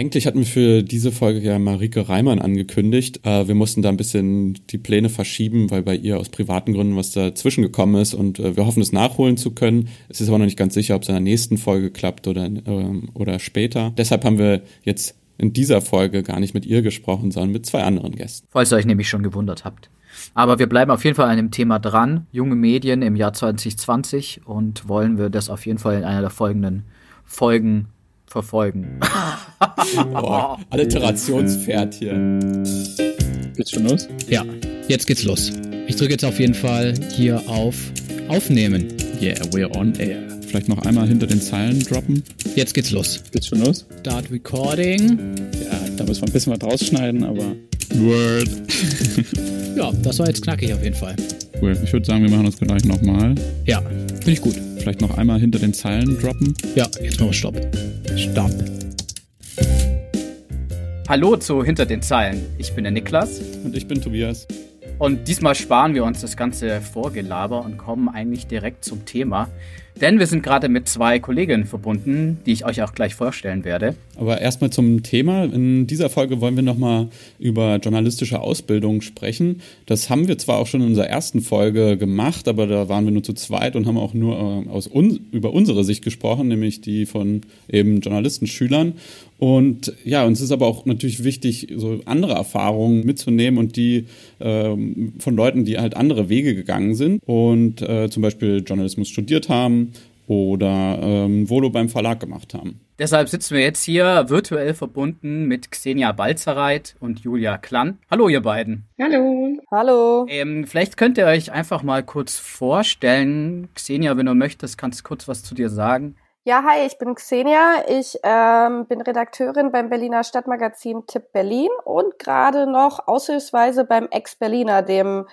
Eigentlich hatten wir für diese Folge ja Marike Reimann angekündigt. Äh, wir mussten da ein bisschen die Pläne verschieben, weil bei ihr aus privaten Gründen was dazwischen gekommen ist und äh, wir hoffen, es nachholen zu können. Es ist aber noch nicht ganz sicher, ob es in der nächsten Folge klappt oder, ähm, oder später. Deshalb haben wir jetzt in dieser Folge gar nicht mit ihr gesprochen, sondern mit zwei anderen Gästen. Falls ihr euch nämlich schon gewundert habt. Aber wir bleiben auf jeden Fall an dem Thema dran, junge Medien im Jahr 2020 und wollen wir das auf jeden Fall in einer der folgenden Folgen verfolgen. Boah, Alliterationspferd hier. Geht's schon los? Ja, jetzt geht's los. Ich drücke jetzt auf jeden Fall hier auf Aufnehmen. Yeah, we're on air. Vielleicht noch einmal hinter den Zeilen droppen. Jetzt geht's los. Geht's schon los? Start Recording. Ja, da müssen wir ein bisschen was rausschneiden, aber. Word. ja, das war jetzt knackig auf jeden Fall. Cool. Ich würde sagen, wir machen das gleich nochmal. Ja, finde ich gut. Vielleicht noch einmal hinter den Zeilen droppen. Ja, jetzt machen wir Stopp. Stopp. Hallo zu Hinter den Zeilen. Ich bin der Niklas. Und ich bin Tobias. Und diesmal sparen wir uns das ganze Vorgelaber und kommen eigentlich direkt zum Thema. Denn wir sind gerade mit zwei Kolleginnen verbunden, die ich euch auch gleich vorstellen werde. Aber erstmal zum Thema. In dieser Folge wollen wir nochmal über journalistische Ausbildung sprechen. Das haben wir zwar auch schon in unserer ersten Folge gemacht, aber da waren wir nur zu zweit und haben auch nur äh, aus un über unsere Sicht gesprochen, nämlich die von eben Journalistenschülern. Und ja, uns ist aber auch natürlich wichtig, so andere Erfahrungen mitzunehmen und die ähm, von Leuten, die halt andere Wege gegangen sind und äh, zum Beispiel Journalismus studiert haben oder ähm, Volo beim Verlag gemacht haben. Deshalb sitzen wir jetzt hier virtuell verbunden mit Xenia Balzereit und Julia Klann. Hallo, ihr beiden. Hallo. Hallo. Ähm, vielleicht könnt ihr euch einfach mal kurz vorstellen. Xenia, wenn du möchtest, kannst du kurz was zu dir sagen. Ja, hi, ich bin Xenia. Ich ähm, bin Redakteurin beim Berliner Stadtmagazin Tipp Berlin und gerade noch aushilfsweise beim Ex-Berliner, dem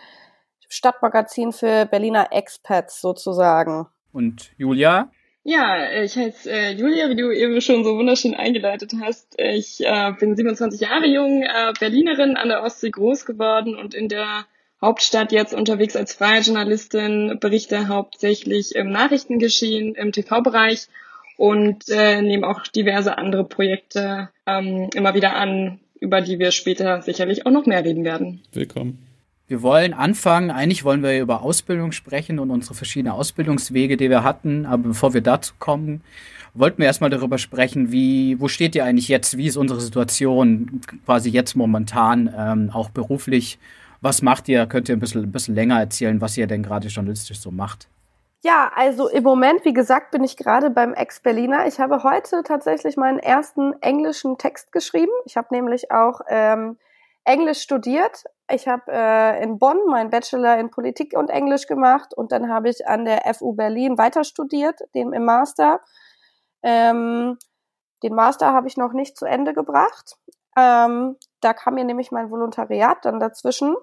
Stadtmagazin für Berliner Expats sozusagen. Und Julia? Ja, ich heiße äh, Julia, wie du eben schon so wunderschön eingeleitet hast. Ich äh, bin 27 Jahre jung, äh, Berlinerin an der Ostsee groß geworden und in der Hauptstadt jetzt unterwegs als freie Journalistin, berichte hauptsächlich im Nachrichtengeschehen im TV-Bereich und äh, nehme auch diverse andere Projekte ähm, immer wieder an, über die wir später sicherlich auch noch mehr reden werden. Willkommen. Wir wollen anfangen, eigentlich wollen wir über Ausbildung sprechen und unsere verschiedenen Ausbildungswege, die wir hatten. Aber bevor wir dazu kommen, wollten wir erstmal darüber sprechen, wie, wo steht ihr eigentlich jetzt? Wie ist unsere Situation quasi jetzt momentan, ähm, auch beruflich? Was macht ihr? Könnt ihr ein bisschen, ein bisschen länger erzählen, was ihr denn gerade journalistisch so macht? Ja, also im Moment, wie gesagt, bin ich gerade beim Ex-Berliner. Ich habe heute tatsächlich meinen ersten englischen Text geschrieben. Ich habe nämlich auch ähm, Englisch studiert. Ich habe äh, in Bonn meinen Bachelor in Politik und Englisch gemacht und dann habe ich an der FU Berlin weiter studiert, den im Master. Ähm, den Master habe ich noch nicht zu Ende gebracht. Ähm, da kam mir nämlich mein Volontariat dann dazwischen.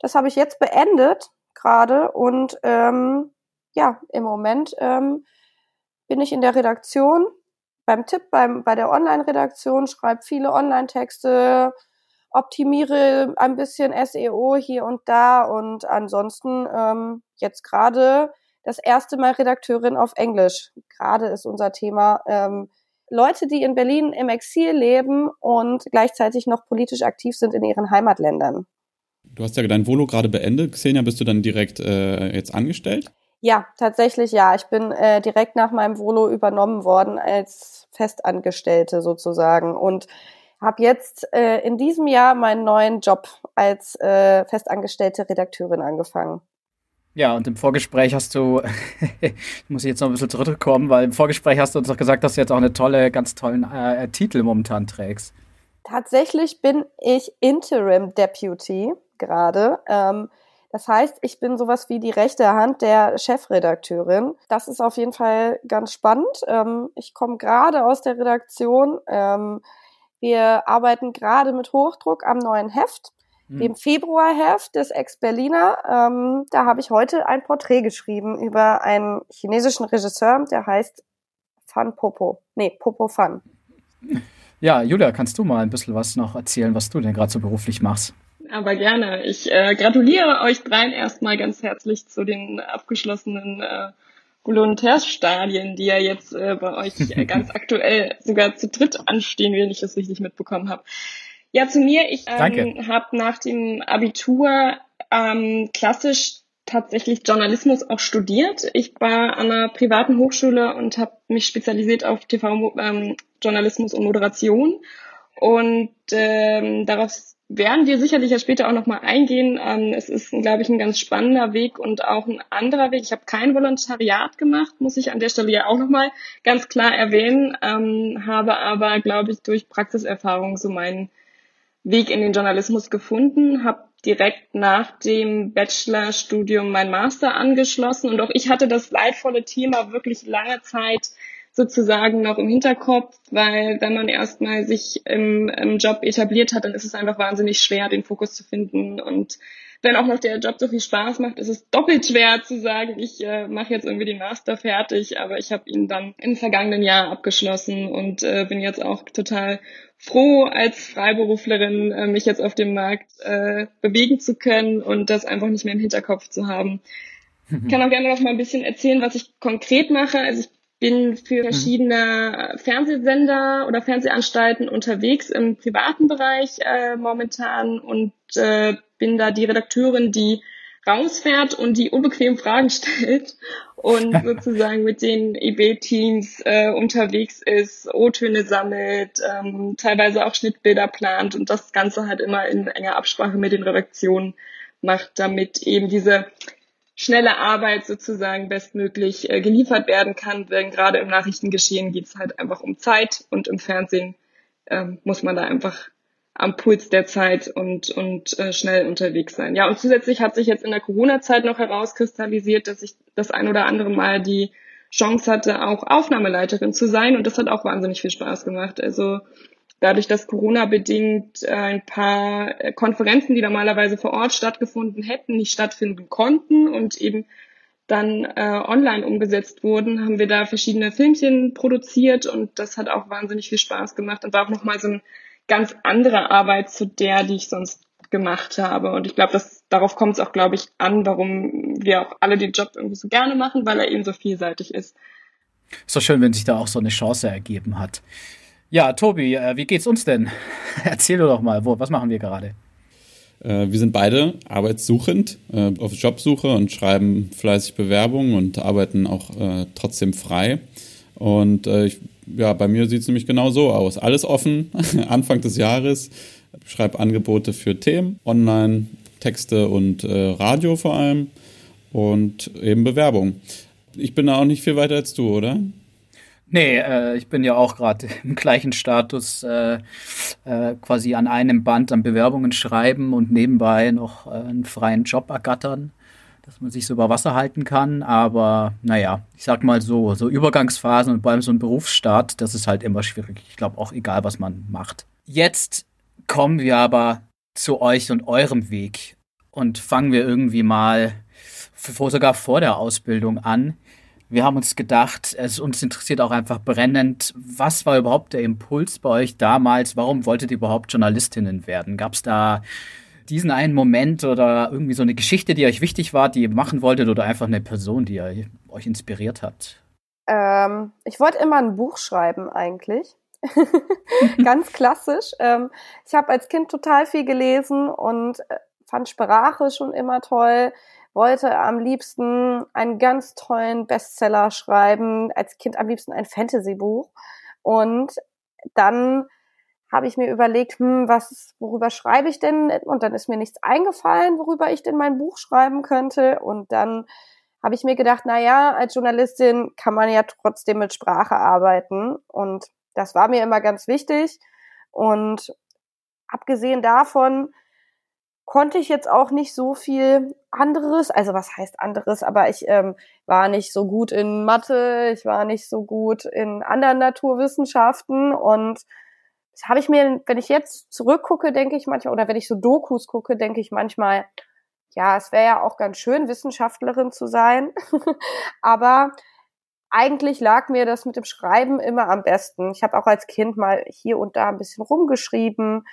Das habe ich jetzt beendet gerade und ähm, ja, im Moment ähm, bin ich in der Redaktion beim Tipp, beim, bei der Online-Redaktion, schreibe viele Online-Texte, optimiere ein bisschen SEO hier und da und ansonsten ähm, jetzt gerade das erste Mal Redakteurin auf Englisch. Gerade ist unser Thema ähm, Leute, die in Berlin im Exil leben und gleichzeitig noch politisch aktiv sind in ihren Heimatländern. Du hast ja dein Volo gerade beendet. Xenia, bist du dann direkt äh, jetzt angestellt? Ja, tatsächlich ja. Ich bin äh, direkt nach meinem Volo übernommen worden als Festangestellte sozusagen und habe jetzt äh, in diesem Jahr meinen neuen Job als äh, festangestellte Redakteurin angefangen. Ja, und im Vorgespräch hast du, muss ich jetzt noch ein bisschen zurückkommen, weil im Vorgespräch hast du uns doch gesagt, dass du jetzt auch eine tolle, ganz tollen äh, Titel momentan trägst. Tatsächlich bin ich Interim Deputy gerade. Ähm, das heißt, ich bin sowas wie die rechte Hand der Chefredakteurin. Das ist auf jeden Fall ganz spannend. Ähm, ich komme gerade aus der Redaktion. Ähm, wir arbeiten gerade mit Hochdruck am neuen Heft hm. dem Februarheft des Ex-Berliner. Ähm, da habe ich heute ein Porträt geschrieben über einen chinesischen Regisseur, der heißt Fan Popo. Nee, Popo Fan. Ja, Julia, kannst du mal ein bisschen was noch erzählen, was du denn gerade so beruflich machst? Aber gerne. Ich äh, gratuliere euch dreien erstmal ganz herzlich zu den abgeschlossenen äh, Volontärsstadien, die ja jetzt äh, bei euch äh, ganz aktuell sogar zu dritt anstehen, wenn ich das richtig mitbekommen habe. Ja, zu mir. Ich ähm, habe nach dem Abitur ähm, klassisch tatsächlich Journalismus auch studiert. Ich war an einer privaten Hochschule und habe mich spezialisiert auf TV-Journalismus ähm, und Moderation. Und ähm, darauf werden wir sicherlich ja später auch nochmal eingehen. Ähm, es ist, glaube ich, ein ganz spannender Weg und auch ein anderer Weg. Ich habe kein Volontariat gemacht, muss ich an der Stelle ja auch nochmal ganz klar erwähnen, ähm, habe aber, glaube ich, durch Praxiserfahrung so meinen Weg in den Journalismus gefunden, habe direkt nach dem Bachelorstudium mein Master angeschlossen und auch ich hatte das leidvolle Thema wirklich lange Zeit sozusagen noch im Hinterkopf, weil wenn man erstmal sich im, im Job etabliert hat, dann ist es einfach wahnsinnig schwer, den Fokus zu finden und wenn auch noch der Job so viel Spaß macht, ist es doppelt schwer zu sagen, ich äh, mache jetzt irgendwie den Master fertig, aber ich habe ihn dann im vergangenen Jahr abgeschlossen und äh, bin jetzt auch total froh, als Freiberuflerin äh, mich jetzt auf dem Markt äh, bewegen zu können und das einfach nicht mehr im Hinterkopf zu haben. Ich kann auch gerne noch mal ein bisschen erzählen, was ich konkret mache. Also ich bin für verschiedene Fernsehsender oder Fernsehanstalten unterwegs im privaten Bereich äh, momentan und äh, bin da die Redakteurin, die rausfährt und die unbequemen Fragen stellt und sozusagen mit den EB-Teams äh, unterwegs ist, O-Töne sammelt, ähm, teilweise auch Schnittbilder plant und das Ganze halt immer in enger Absprache mit den Redaktionen macht, damit eben diese schnelle Arbeit sozusagen bestmöglich äh, geliefert werden kann, denn gerade im Nachrichtengeschehen geht es halt einfach um Zeit und im Fernsehen ähm, muss man da einfach am Puls der Zeit und, und äh, schnell unterwegs sein. Ja, und zusätzlich hat sich jetzt in der Corona-Zeit noch herauskristallisiert, dass ich das ein oder andere Mal die Chance hatte, auch Aufnahmeleiterin zu sein und das hat auch wahnsinnig viel Spaß gemacht. Also dadurch, dass Corona-bedingt äh, ein paar äh, Konferenzen, die normalerweise vor Ort stattgefunden hätten, nicht stattfinden konnten und eben dann äh, online umgesetzt wurden, haben wir da verschiedene Filmchen produziert und das hat auch wahnsinnig viel Spaß gemacht und war auch nochmal so ein ganz andere Arbeit zu der, die ich sonst gemacht habe. Und ich glaube, dass darauf kommt es auch, glaube ich, an, warum wir auch alle den Job irgendwie so gerne machen, weil er eben so vielseitig ist. Ist doch schön, wenn sich da auch so eine Chance ergeben hat. Ja, Tobi, äh, wie geht's uns denn? Erzähl doch mal, wo, was machen wir gerade? Äh, wir sind beide arbeitssuchend, äh, auf Jobsuche und schreiben fleißig Bewerbungen und arbeiten auch äh, trotzdem frei. Und ich ja, bei mir sieht es nämlich genau so aus. Alles offen, Anfang des Jahres. Schreibe Angebote für Themen, online, Texte und äh, Radio vor allem und eben Bewerbung. Ich bin da auch nicht viel weiter als du, oder? Nee, äh, ich bin ja auch gerade im gleichen Status, äh, äh, quasi an einem Band an Bewerbungen schreiben und nebenbei noch äh, einen freien Job ergattern dass man sich so über Wasser halten kann. Aber naja, ich sag mal so, so Übergangsphasen und vor allem so ein Berufsstart, das ist halt immer schwierig. Ich glaube auch egal, was man macht. Jetzt kommen wir aber zu euch und eurem Weg und fangen wir irgendwie mal sogar vor der Ausbildung an. Wir haben uns gedacht, es uns interessiert auch einfach brennend, was war überhaupt der Impuls bei euch damals? Warum wolltet ihr überhaupt Journalistinnen werden? Gab es da diesen einen Moment oder irgendwie so eine Geschichte, die euch wichtig war, die ihr machen wolltet oder einfach eine Person, die euch inspiriert hat? Ähm, ich wollte immer ein Buch schreiben eigentlich. Ganz klassisch. Ähm, ich habe als Kind total viel gelesen und äh, fand Sprache schon immer toll. Wollte am liebsten einen ganz tollen Bestseller schreiben. Als Kind am liebsten ein Fantasy-Buch. Und dann habe ich mir überlegt, hm, was, worüber schreibe ich denn? Und dann ist mir nichts eingefallen, worüber ich denn mein Buch schreiben könnte. Und dann habe ich mir gedacht, na ja, als Journalistin kann man ja trotzdem mit Sprache arbeiten. Und das war mir immer ganz wichtig. Und abgesehen davon konnte ich jetzt auch nicht so viel anderes, also was heißt anderes, aber ich ähm, war nicht so gut in Mathe, ich war nicht so gut in anderen Naturwissenschaften und das habe ich mir, wenn ich jetzt zurückgucke, denke ich manchmal, oder wenn ich so Dokus gucke, denke ich manchmal, ja, es wäre ja auch ganz schön, Wissenschaftlerin zu sein. Aber eigentlich lag mir das mit dem Schreiben immer am besten. Ich habe auch als Kind mal hier und da ein bisschen rumgeschrieben.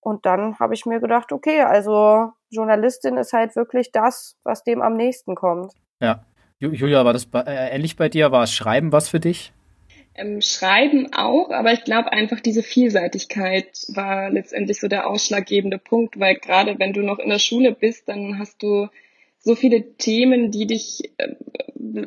Und dann habe ich mir gedacht, okay, also Journalistin ist halt wirklich das, was dem am nächsten kommt. Ja. Julia, war das bei, äh, ähnlich bei dir? War es Schreiben was für dich? Ähm, Schreiben auch, aber ich glaube einfach diese Vielseitigkeit war letztendlich so der ausschlaggebende Punkt, weil gerade wenn du noch in der Schule bist, dann hast du so viele Themen, die dich äh,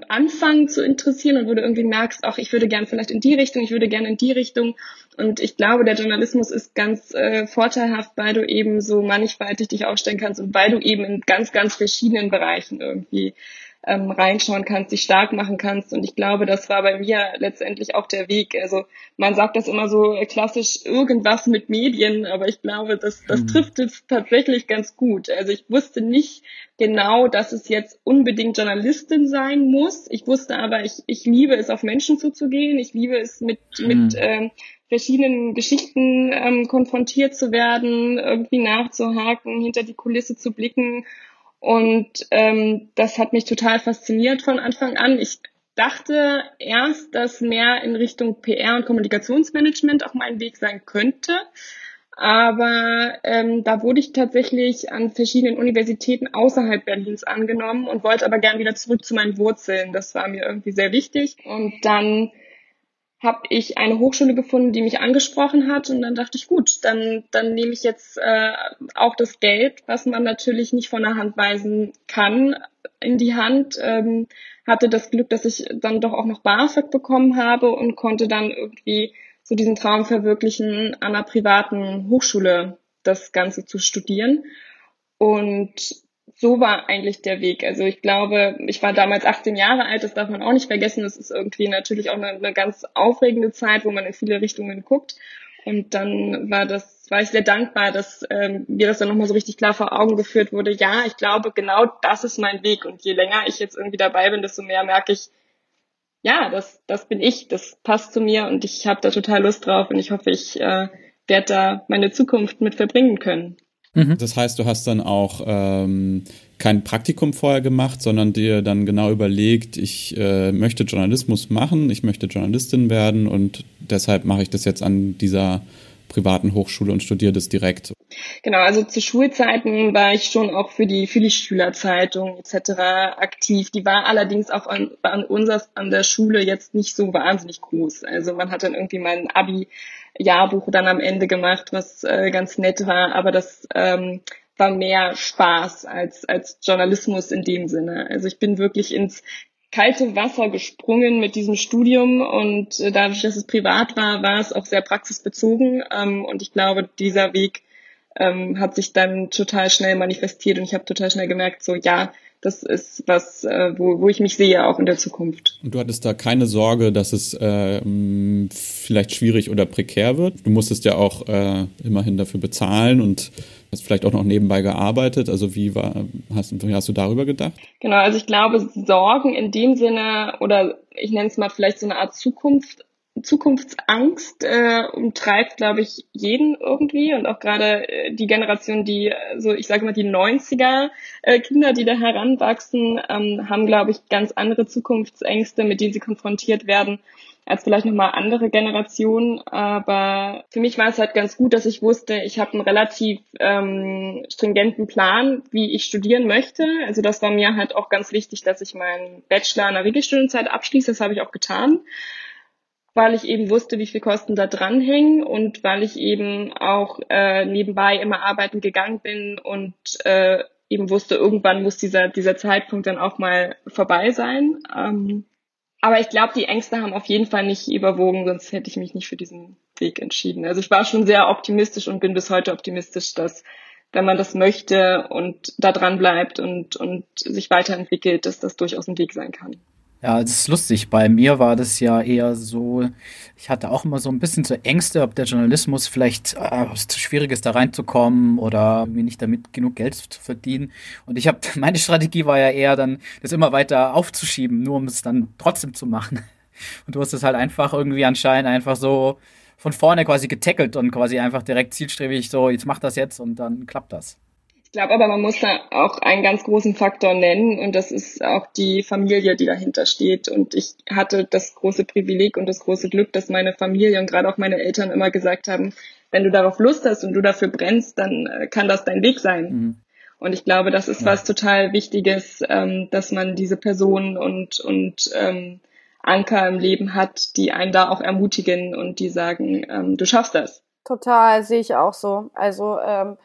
anfangen zu interessieren und wo du irgendwie merkst, auch ich würde gern vielleicht in die Richtung, ich würde gern in die Richtung. Und ich glaube, der Journalismus ist ganz äh, vorteilhaft, weil du eben so mannigfaltig dich aufstellen kannst und weil du eben in ganz, ganz verschiedenen Bereichen irgendwie ähm, reinschauen kannst, dich stark machen kannst. Und ich glaube, das war bei mir letztendlich auch der Weg. Also man sagt das immer so klassisch irgendwas mit Medien, aber ich glaube, das, das mhm. trifft es tatsächlich ganz gut. Also ich wusste nicht genau, dass es jetzt unbedingt Journalistin sein muss. Ich wusste aber, ich, ich liebe es, auf Menschen zuzugehen. Ich liebe es, mit, mhm. mit ähm, verschiedenen Geschichten ähm, konfrontiert zu werden, irgendwie nachzuhaken, hinter die Kulisse zu blicken und ähm, das hat mich total fasziniert von Anfang an. Ich dachte erst, dass mehr in Richtung PR und Kommunikationsmanagement auch mein Weg sein könnte. Aber ähm, da wurde ich tatsächlich an verschiedenen Universitäten außerhalb Berlins angenommen und wollte aber gern wieder zurück zu meinen Wurzeln. Das war mir irgendwie sehr wichtig. Und dann habe ich eine Hochschule gefunden, die mich angesprochen hat und dann dachte ich, gut, dann, dann nehme ich jetzt äh, auch das Geld, was man natürlich nicht von der Hand weisen kann, in die Hand. Ähm, hatte das Glück, dass ich dann doch auch noch BAföG bekommen habe und konnte dann irgendwie so diesen Traum verwirklichen, an einer privaten Hochschule das Ganze zu studieren. Und so war eigentlich der Weg. Also ich glaube, ich war damals 18 Jahre alt, das darf man auch nicht vergessen. Das ist irgendwie natürlich auch eine, eine ganz aufregende Zeit, wo man in viele Richtungen guckt. Und dann war das, war ich sehr dankbar, dass ähm, mir das dann nochmal so richtig klar vor Augen geführt wurde. Ja, ich glaube, genau das ist mein Weg. Und je länger ich jetzt irgendwie dabei bin, desto mehr merke ich, ja, das, das bin ich, das passt zu mir und ich habe da total Lust drauf und ich hoffe, ich äh, werde da meine Zukunft mit verbringen können. Mhm. Das heißt, du hast dann auch ähm, kein Praktikum vorher gemacht, sondern dir dann genau überlegt, ich äh, möchte Journalismus machen, ich möchte Journalistin werden und deshalb mache ich das jetzt an dieser privaten Hochschule und studiere das direkt. Genau, also zu Schulzeiten war ich schon auch für die für die Schülerzeitung etc. aktiv. Die war allerdings auch an, an uns an der Schule jetzt nicht so wahnsinnig groß. Also man hat dann irgendwie mal ein Abi Jahrbuch dann am Ende gemacht, was äh, ganz nett war, aber das ähm, war mehr Spaß als, als Journalismus in dem Sinne. Also ich bin wirklich ins kalte Wasser gesprungen mit diesem Studium und äh, dadurch, dass es privat war, war es auch sehr praxisbezogen ähm, und ich glaube, dieser Weg ähm, hat sich dann total schnell manifestiert und ich habe total schnell gemerkt, so ja, das ist was, äh, wo, wo ich mich sehe, auch in der Zukunft. Und du hattest da keine Sorge, dass es äh, vielleicht schwierig oder prekär wird? Du musstest ja auch äh, immerhin dafür bezahlen und hast vielleicht auch noch nebenbei gearbeitet. Also wie war, hast, wie hast du darüber gedacht? Genau, also ich glaube, Sorgen in dem Sinne oder ich nenne es mal vielleicht so eine Art Zukunft Zukunftsangst äh, umtreibt, glaube ich, jeden irgendwie und auch gerade äh, die Generation, die so, ich sage mal, die 90er äh, Kinder, die da heranwachsen, ähm, haben, glaube ich, ganz andere Zukunftsängste, mit denen sie konfrontiert werden, als vielleicht nochmal andere Generationen. Aber für mich war es halt ganz gut, dass ich wusste, ich habe einen relativ ähm, stringenten Plan, wie ich studieren möchte. Also das war mir halt auch ganz wichtig, dass ich meinen Bachelor in der Regelstudienzeit abschließe. Das habe ich auch getan weil ich eben wusste, wie viel Kosten da dranhängen und weil ich eben auch äh, nebenbei immer arbeiten gegangen bin und äh, eben wusste, irgendwann muss dieser, dieser Zeitpunkt dann auch mal vorbei sein. Ähm, aber ich glaube, die Ängste haben auf jeden Fall nicht überwogen, sonst hätte ich mich nicht für diesen Weg entschieden. Also ich war schon sehr optimistisch und bin bis heute optimistisch, dass wenn man das möchte und da dran bleibt und, und sich weiterentwickelt, dass das durchaus ein Weg sein kann. Ja, das ist lustig. Bei mir war das ja eher so, ich hatte auch immer so ein bisschen so Ängste, ob der Journalismus vielleicht äh, zu schwierig ist, da reinzukommen oder irgendwie nicht damit genug Geld zu verdienen. Und ich habe, meine Strategie war ja eher dann, das immer weiter aufzuschieben, nur um es dann trotzdem zu machen. Und du hast es halt einfach irgendwie anscheinend einfach so von vorne quasi getackelt und quasi einfach direkt zielstrebig so, jetzt mach das jetzt und dann klappt das. Ich glaube aber, man muss da auch einen ganz großen Faktor nennen und das ist auch die Familie, die dahinter steht. Und ich hatte das große Privileg und das große Glück, dass meine Familie und gerade auch meine Eltern immer gesagt haben, wenn du darauf Lust hast und du dafür brennst, dann äh, kann das dein Weg sein. Mhm. Und ich glaube, das ist was total Wichtiges, ähm, dass man diese Personen und, und ähm, Anker im Leben hat, die einen da auch ermutigen und die sagen, ähm, du schaffst das. Total, sehe ich auch so. Also ähm,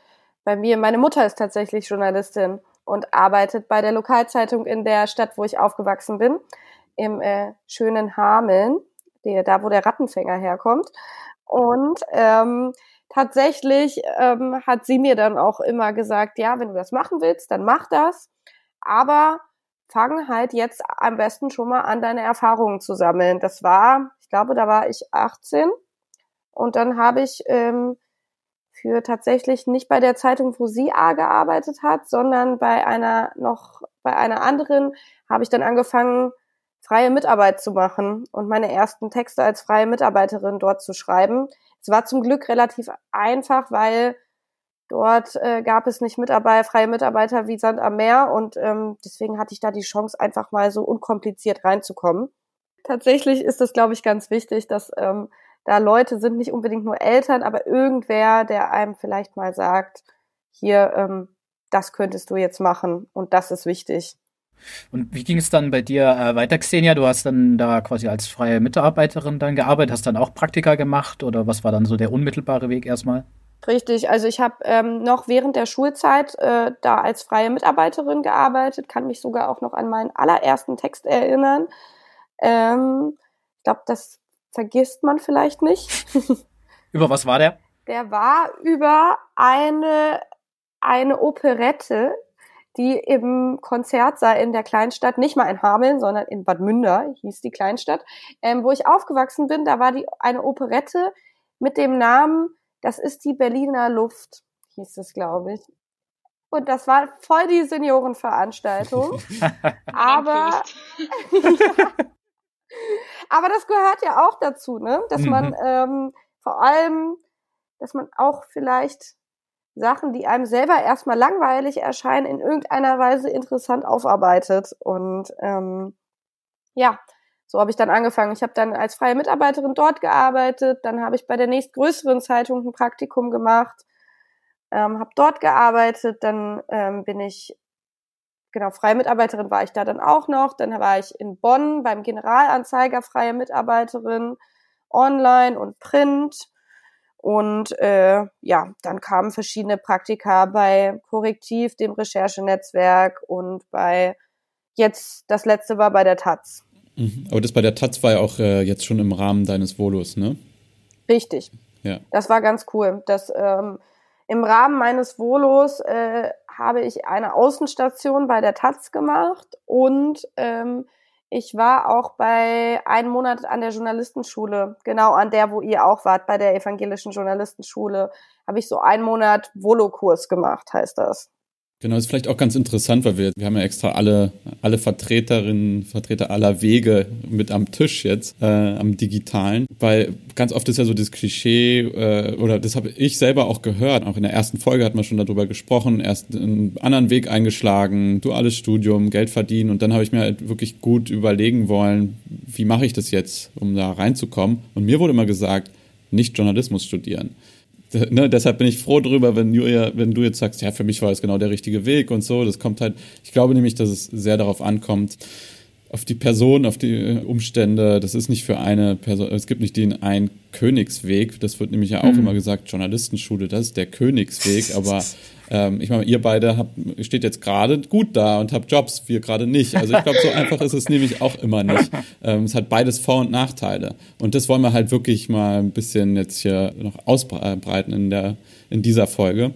bei mir, meine Mutter ist tatsächlich Journalistin und arbeitet bei der Lokalzeitung in der Stadt, wo ich aufgewachsen bin, im äh, schönen Hameln, der, da wo der Rattenfänger herkommt. Und ähm, tatsächlich ähm, hat sie mir dann auch immer gesagt, ja, wenn du das machen willst, dann mach das. Aber fang halt jetzt am besten schon mal an, deine Erfahrungen zu sammeln. Das war, ich glaube, da war ich 18. Und dann habe ich ähm, für tatsächlich nicht bei der Zeitung, wo sie A gearbeitet hat, sondern bei einer noch, bei einer anderen habe ich dann angefangen, freie Mitarbeit zu machen und meine ersten Texte als freie Mitarbeiterin dort zu schreiben. Es war zum Glück relativ einfach, weil dort äh, gab es nicht Mitarbeit, freie Mitarbeiter wie Sand am Meer und ähm, deswegen hatte ich da die Chance, einfach mal so unkompliziert reinzukommen. Tatsächlich ist es, glaube ich, ganz wichtig, dass ähm, da Leute sind, nicht unbedingt nur Eltern, aber irgendwer, der einem vielleicht mal sagt, hier, ähm, das könntest du jetzt machen und das ist wichtig. Und wie ging es dann bei dir äh, weiter, Xenia? Du hast dann da quasi als freie Mitarbeiterin dann gearbeitet, hast dann auch Praktika gemacht oder was war dann so der unmittelbare Weg erstmal? Richtig, also ich habe ähm, noch während der Schulzeit äh, da als freie Mitarbeiterin gearbeitet, kann mich sogar auch noch an meinen allerersten Text erinnern. Ähm, ich glaube, das vergisst man vielleicht nicht. über was war der? Der war über eine, eine Operette, die im Konzertsaal in der Kleinstadt, nicht mal in Hameln, sondern in Bad Münder hieß die Kleinstadt, ähm, wo ich aufgewachsen bin, da war die eine Operette mit dem Namen, das ist die Berliner Luft, hieß es, glaube ich. Und das war voll die Seniorenveranstaltung. aber, aber das gehört ja auch dazu, ne? Dass mhm. man ähm, vor allem, dass man auch vielleicht Sachen, die einem selber erstmal langweilig erscheinen, in irgendeiner Weise interessant aufarbeitet. Und ähm, ja, so habe ich dann angefangen. Ich habe dann als freie Mitarbeiterin dort gearbeitet, dann habe ich bei der nächstgrößeren Zeitung ein Praktikum gemacht, ähm, habe dort gearbeitet, dann ähm, bin ich, genau, freie Mitarbeiterin war ich da dann auch noch, dann war ich in Bonn beim Generalanzeiger freie Mitarbeiterin, online und print und äh, ja, dann kamen verschiedene Praktika bei Korrektiv, dem Recherchenetzwerk und bei jetzt, das letzte war bei der Taz. Mhm. Aber das bei der Taz war ja auch äh, jetzt schon im Rahmen deines Volus, ne? Richtig. Ja. Das war ganz cool. Das, ähm, Im Rahmen meines Volos äh, habe ich eine Außenstation bei der Taz gemacht und ähm, ich war auch bei einem Monat an der Journalistenschule, genau an der, wo ihr auch wart, bei der evangelischen Journalistenschule, habe ich so einen Monat Volokurs gemacht, heißt das. Genau, ist vielleicht auch ganz interessant, weil wir, wir haben ja extra alle, alle Vertreterinnen, Vertreter aller Wege mit am Tisch jetzt, äh, am digitalen, weil ganz oft ist ja so das Klischee, äh, oder das habe ich selber auch gehört, auch in der ersten Folge hat man schon darüber gesprochen, erst einen anderen Weg eingeschlagen, duales Studium, Geld verdienen. Und dann habe ich mir halt wirklich gut überlegen wollen, wie mache ich das jetzt, um da reinzukommen. Und mir wurde immer gesagt, nicht Journalismus studieren ne, deshalb bin ich froh drüber, wenn Julia, wenn du jetzt sagst, ja, für mich war das genau der richtige Weg und so. Das kommt halt, ich glaube nämlich, dass es sehr darauf ankommt, auf die Person, auf die äh, Umstände. Das ist nicht für eine Person, es gibt nicht den einen Königsweg. Das wird nämlich ja auch mhm. immer gesagt, Journalistenschule, das ist der Königsweg. Aber ähm, ich meine, ihr beide habt, steht jetzt gerade gut da und habt Jobs, wir gerade nicht. Also ich glaube, so einfach ist es nämlich auch immer nicht. Ähm, es hat beides Vor- und Nachteile. Und das wollen wir halt wirklich mal ein bisschen jetzt hier noch ausbreiten in der, in dieser Folge.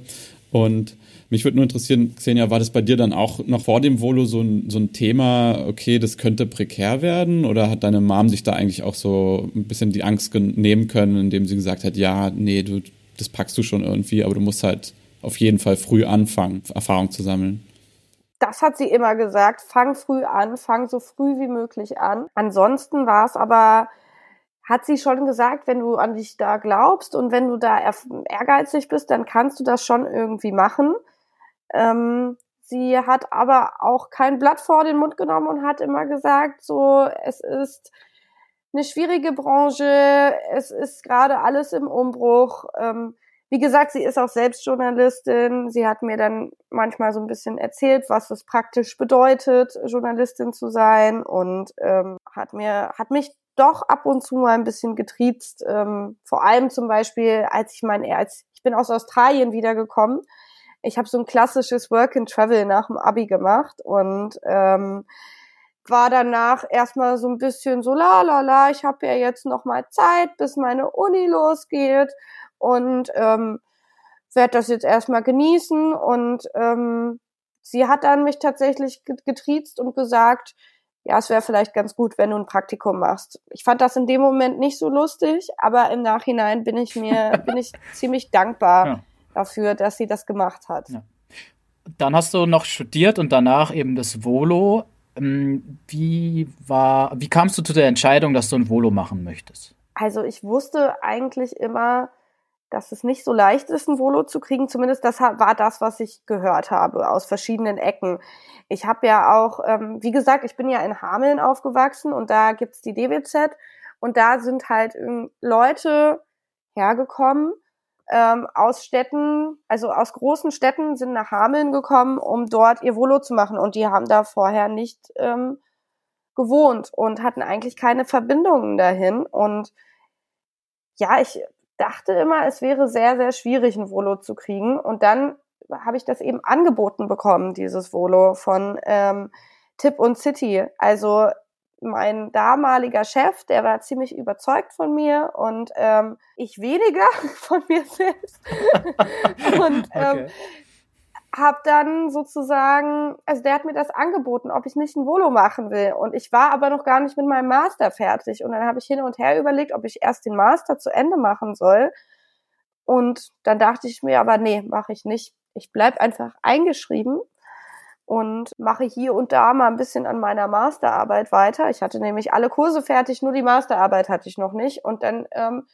Und mich würde nur interessieren, Xenia, war das bei dir dann auch noch vor dem Volo so ein, so ein Thema, okay, das könnte prekär werden? Oder hat deine Mom sich da eigentlich auch so ein bisschen die Angst nehmen können, indem sie gesagt hat, ja, nee, du, das packst du schon irgendwie, aber du musst halt auf jeden Fall früh anfangen, Erfahrung zu sammeln? Das hat sie immer gesagt, fang früh an, fang so früh wie möglich an. Ansonsten war es aber hat sie schon gesagt, wenn du an dich da glaubst und wenn du da ehrgeizig bist, dann kannst du das schon irgendwie machen. Ähm, sie hat aber auch kein Blatt vor den Mund genommen und hat immer gesagt, so, es ist eine schwierige Branche, es ist gerade alles im Umbruch. Ähm, wie gesagt, sie ist auch selbst Journalistin. Sie hat mir dann manchmal so ein bisschen erzählt, was es praktisch bedeutet, Journalistin zu sein und ähm, hat mir, hat mich doch ab und zu mal ein bisschen getriezt. Ähm, vor allem zum Beispiel, als ich mein, als ich bin aus Australien wiedergekommen. Ich habe so ein klassisches Work and Travel nach dem Abi gemacht und ähm, war danach erstmal so ein bisschen so la la la, ich habe ja jetzt noch mal Zeit, bis meine Uni losgeht und ähm, werde das jetzt erstmal genießen. Und ähm, sie hat dann mich tatsächlich getriezt und gesagt, ja, es wäre vielleicht ganz gut, wenn du ein Praktikum machst. Ich fand das in dem Moment nicht so lustig, aber im Nachhinein bin ich mir, bin ich ziemlich dankbar ja. dafür, dass sie das gemacht hat. Ja. Dann hast du noch studiert und danach eben das Volo. Ähm, wie war, wie kamst du zu der Entscheidung, dass du ein Volo machen möchtest? Also ich wusste eigentlich immer, dass es nicht so leicht ist, ein Volo zu kriegen. Zumindest das war das, was ich gehört habe aus verschiedenen Ecken. Ich habe ja auch, ähm, wie gesagt, ich bin ja in Hameln aufgewachsen und da gibt's die DWZ und da sind halt Leute hergekommen ähm, aus Städten, also aus großen Städten sind nach Hameln gekommen, um dort ihr Volo zu machen und die haben da vorher nicht ähm, gewohnt und hatten eigentlich keine Verbindungen dahin und ja, ich dachte immer, es wäre sehr, sehr schwierig, ein Volo zu kriegen. Und dann habe ich das eben angeboten bekommen, dieses Volo von ähm, Tip und City. Also mein damaliger Chef, der war ziemlich überzeugt von mir und ähm, ich weniger von mir selbst. und ähm, okay habe dann sozusagen, also der hat mir das angeboten, ob ich nicht ein Volo machen will. Und ich war aber noch gar nicht mit meinem Master fertig. Und dann habe ich hin und her überlegt, ob ich erst den Master zu Ende machen soll. Und dann dachte ich mir, aber nee, mache ich nicht. Ich bleib einfach eingeschrieben und mache hier und da mal ein bisschen an meiner Masterarbeit weiter. Ich hatte nämlich alle Kurse fertig, nur die Masterarbeit hatte ich noch nicht. Und dann ähm,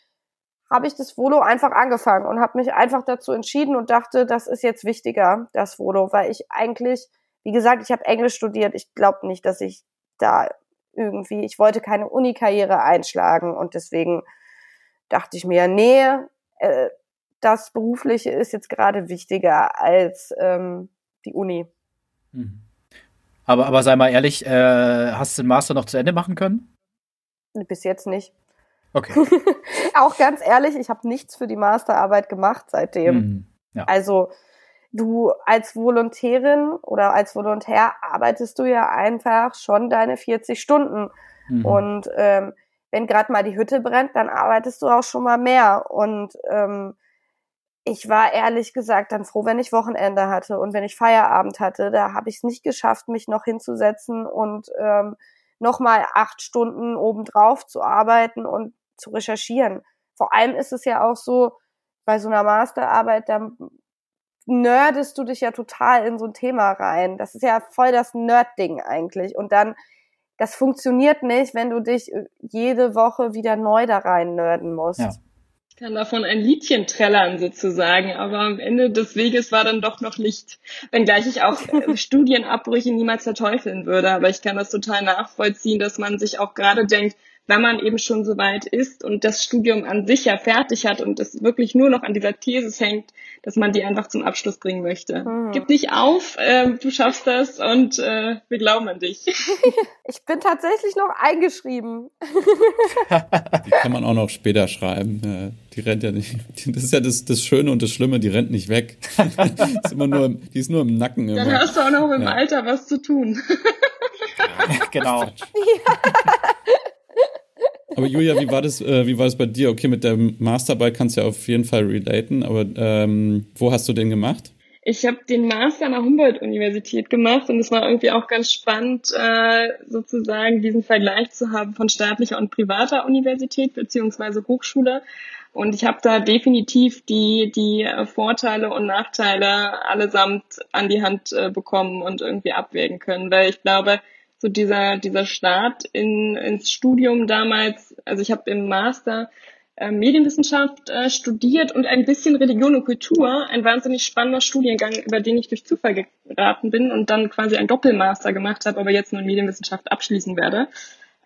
habe ich das Volo einfach angefangen und habe mich einfach dazu entschieden und dachte, das ist jetzt wichtiger, das Volo, weil ich eigentlich, wie gesagt, ich habe Englisch studiert. Ich glaube nicht, dass ich da irgendwie, ich wollte keine Uni-Karriere einschlagen und deswegen dachte ich mir, nee, äh, das Berufliche ist jetzt gerade wichtiger als ähm, die Uni. Mhm. Aber, aber sei mal ehrlich, äh, hast du den Master noch zu Ende machen können? Bis jetzt nicht. Okay. auch ganz ehrlich, ich habe nichts für die Masterarbeit gemacht seitdem. Mhm. Ja. Also du als Volontärin oder als Volontär arbeitest du ja einfach schon deine 40 Stunden. Mhm. Und ähm, wenn gerade mal die Hütte brennt, dann arbeitest du auch schon mal mehr. Und ähm, ich war ehrlich gesagt dann froh, wenn ich Wochenende hatte und wenn ich Feierabend hatte. Da habe ich es nicht geschafft, mich noch hinzusetzen und ähm, nochmal acht Stunden obendrauf zu arbeiten und zu recherchieren. Vor allem ist es ja auch so, bei so einer Masterarbeit, da nerdest du dich ja total in so ein Thema rein. Das ist ja voll das Nerd-Ding eigentlich. Und dann, das funktioniert nicht, wenn du dich jede Woche wieder neu da rein nerden musst. Ja. Ich kann davon ein Liedchen trällern sozusagen, aber am Ende des Weges war dann doch noch Licht. Wenngleich ich auch äh, Studienabbrüche niemals verteufeln würde, aber ich kann das total nachvollziehen, dass man sich auch gerade denkt, wenn man eben schon so weit ist und das Studium an sich ja fertig hat und es wirklich nur noch an dieser These hängt, dass man die einfach zum Abschluss bringen möchte. Mhm. Gib nicht auf, äh, du schaffst das und äh, wir glauben an dich. ich bin tatsächlich noch eingeschrieben. die kann man auch noch später schreiben. Die rennt ja nicht. Das ist ja das, das Schöne und das Schlimme, die rennt nicht weg. ist immer nur, die ist nur im Nacken. Immer. Dann hast du auch noch im ja. Alter was zu tun. genau. Ja. Aber Julia, wie war das, äh, wie war das bei dir? Okay, mit der Masterarbeit kannst du ja auf jeden Fall relaten, aber ähm, wo hast du den gemacht? Ich habe den Master an der Humboldt-Universität gemacht und es war irgendwie auch ganz spannend, äh, sozusagen diesen Vergleich zu haben von staatlicher und privater Universität beziehungsweise Hochschule. Und ich habe da definitiv die, die Vorteile und Nachteile allesamt an die Hand äh, bekommen und irgendwie abwägen können, weil ich glaube, so dieser, dieser Start in, ins Studium damals, also ich habe im Master äh, Medienwissenschaft äh, studiert und ein bisschen Religion und Kultur, ein wahnsinnig spannender Studiengang, über den ich durch Zufall geraten bin und dann quasi ein Doppelmaster gemacht habe, aber jetzt nur in Medienwissenschaft abschließen werde.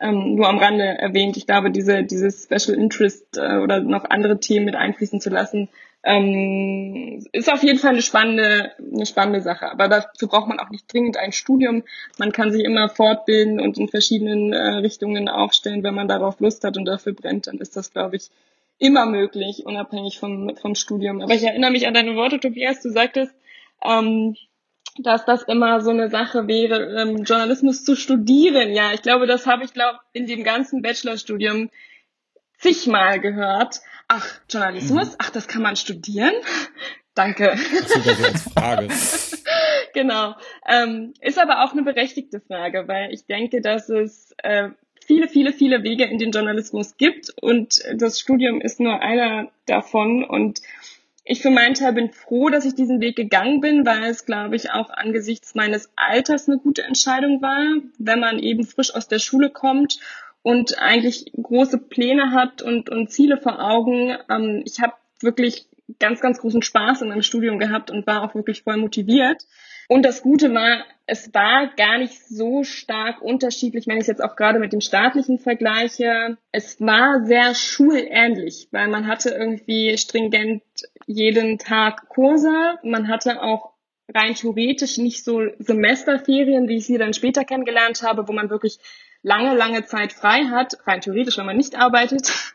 Ähm, nur am Rande erwähnt, ich glaube, diese, dieses Special Interest äh, oder noch andere Themen mit einfließen zu lassen, ähm, ist auf jeden Fall eine spannende, eine spannende Sache. Aber dafür braucht man auch nicht dringend ein Studium. Man kann sich immer fortbilden und in verschiedenen äh, Richtungen aufstellen, wenn man darauf Lust hat und dafür brennt, dann ist das, glaube ich, immer möglich, unabhängig vom, vom Studium. Aber ich erinnere mich an deine Worte, Tobias, du sagtest, ähm, dass das immer so eine Sache wäre, ähm, Journalismus zu studieren. Ja, ich glaube, das habe ich glaube in dem ganzen Bachelorstudium zigmal gehört. Ach, Journalismus? Mhm. Ach, das kann man studieren? Danke. Sogar so als Frage. genau. Ähm, ist aber auch eine berechtigte Frage, weil ich denke, dass es äh, viele, viele, viele Wege in den Journalismus gibt und das Studium ist nur einer davon und ich für meinen Teil bin froh, dass ich diesen Weg gegangen bin, weil es, glaube ich, auch angesichts meines Alters eine gute Entscheidung war, wenn man eben frisch aus der Schule kommt und eigentlich große Pläne hat und, und Ziele vor Augen. Ähm, ich habe wirklich ganz, ganz großen Spaß in meinem Studium gehabt und war auch wirklich voll motiviert. Und das Gute war, es war gar nicht so stark unterschiedlich, wenn ich es jetzt auch gerade mit dem staatlichen vergleiche. Es war sehr schulähnlich, weil man hatte irgendwie stringent jeden Tag Kurse. Man hatte auch rein theoretisch nicht so Semesterferien, wie ich sie dann später kennengelernt habe, wo man wirklich lange, lange Zeit frei hat, rein theoretisch, wenn man nicht arbeitet.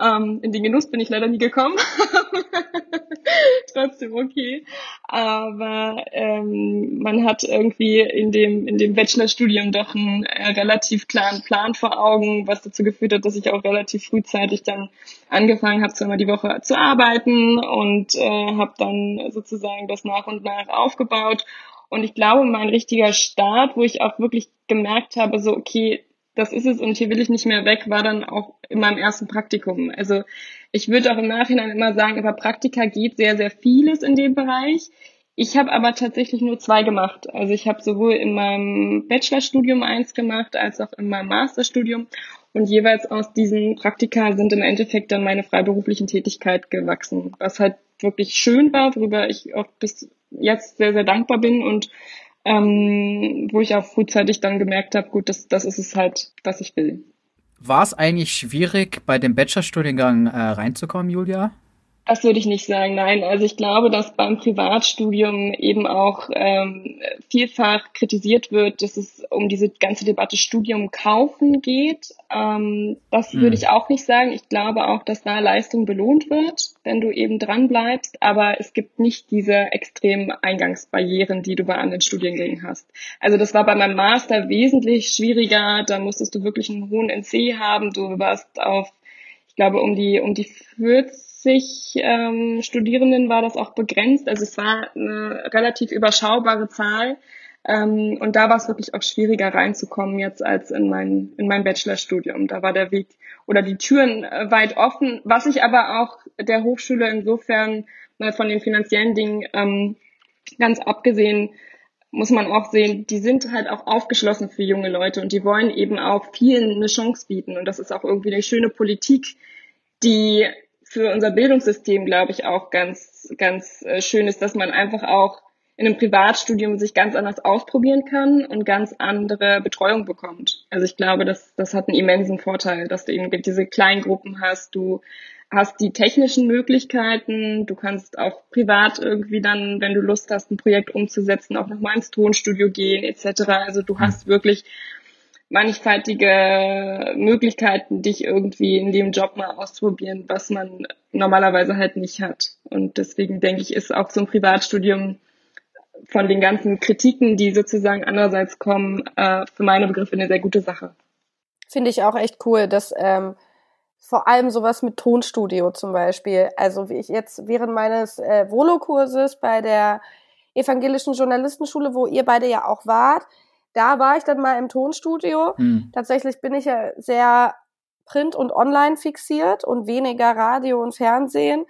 Ähm, in den Genuss bin ich leider nie gekommen. Trotzdem okay. Aber ähm, man hat irgendwie in dem, in dem Bachelorstudium doch einen äh, relativ klaren Plan vor Augen, was dazu geführt hat, dass ich auch relativ frühzeitig dann angefangen habe, zweimal die Woche zu arbeiten und äh, habe dann sozusagen das nach und nach aufgebaut. Und ich glaube, mein richtiger Start, wo ich auch wirklich gemerkt habe, so, okay, das ist es und hier will ich nicht mehr weg, war dann auch in meinem ersten Praktikum. Also ich würde auch im Nachhinein immer sagen, über Praktika geht sehr, sehr vieles in dem Bereich. Ich habe aber tatsächlich nur zwei gemacht. Also ich habe sowohl in meinem Bachelorstudium eins gemacht, als auch in meinem Masterstudium. Und jeweils aus diesen Praktika sind im Endeffekt dann meine freiberuflichen Tätigkeit gewachsen, was halt wirklich schön war, worüber ich auch bis jetzt sehr, sehr dankbar bin und ähm, wo ich auch frühzeitig dann gemerkt habe, gut, das, das ist es halt, was ich will. War es eigentlich schwierig, bei dem Bachelorstudiengang äh, reinzukommen, Julia? Das würde ich nicht sagen, nein. Also ich glaube, dass beim Privatstudium eben auch ähm, vielfach kritisiert wird, dass es um diese ganze Debatte Studium kaufen geht. Ähm, das mhm. würde ich auch nicht sagen. Ich glaube auch, dass da Leistung belohnt wird, wenn du eben dran bleibst. Aber es gibt nicht diese extremen Eingangsbarrieren, die du bei anderen Studiengängen hast. Also das war bei meinem Master wesentlich schwieriger. Da musstest du wirklich einen hohen NC haben. Du warst auf ich glaube, um die, um die 40 50 ähm, Studierenden war das auch begrenzt. Also es war eine relativ überschaubare Zahl. Ähm, und da war es wirklich auch schwieriger reinzukommen jetzt als in mein, in mein Bachelorstudium. Da war der Weg oder die Türen äh, weit offen, was ich aber auch der Hochschule insofern mal von den finanziellen Dingen ähm, ganz abgesehen muss man auch sehen, die sind halt auch aufgeschlossen für junge Leute und die wollen eben auch vielen eine Chance bieten. Und das ist auch irgendwie eine schöne Politik, die für unser Bildungssystem, glaube ich, auch ganz, ganz äh, schön ist, dass man einfach auch in einem Privatstudium sich ganz anders ausprobieren kann und ganz andere Betreuung bekommt. Also ich glaube, das, das hat einen immensen Vorteil, dass du eben diese kleinen Gruppen hast, du hast die technischen Möglichkeiten, du kannst auch privat irgendwie dann, wenn du Lust hast, ein Projekt umzusetzen, auch nochmal ins Tonstudio gehen etc. Also du hast wirklich mannigfaltige Möglichkeiten, dich irgendwie in dem Job mal auszuprobieren, was man normalerweise halt nicht hat. Und deswegen denke ich, ist auch so ein Privatstudium von den ganzen Kritiken, die sozusagen andererseits kommen, äh, für meine Begriffe eine sehr gute Sache. Finde ich auch echt cool, dass ähm, vor allem sowas mit Tonstudio zum Beispiel, also wie ich jetzt während meines äh, Volo-Kurses bei der evangelischen Journalistenschule, wo ihr beide ja auch wart, da war ich dann mal im Tonstudio. Hm. Tatsächlich bin ich ja sehr print und online fixiert und weniger Radio und Fernsehen.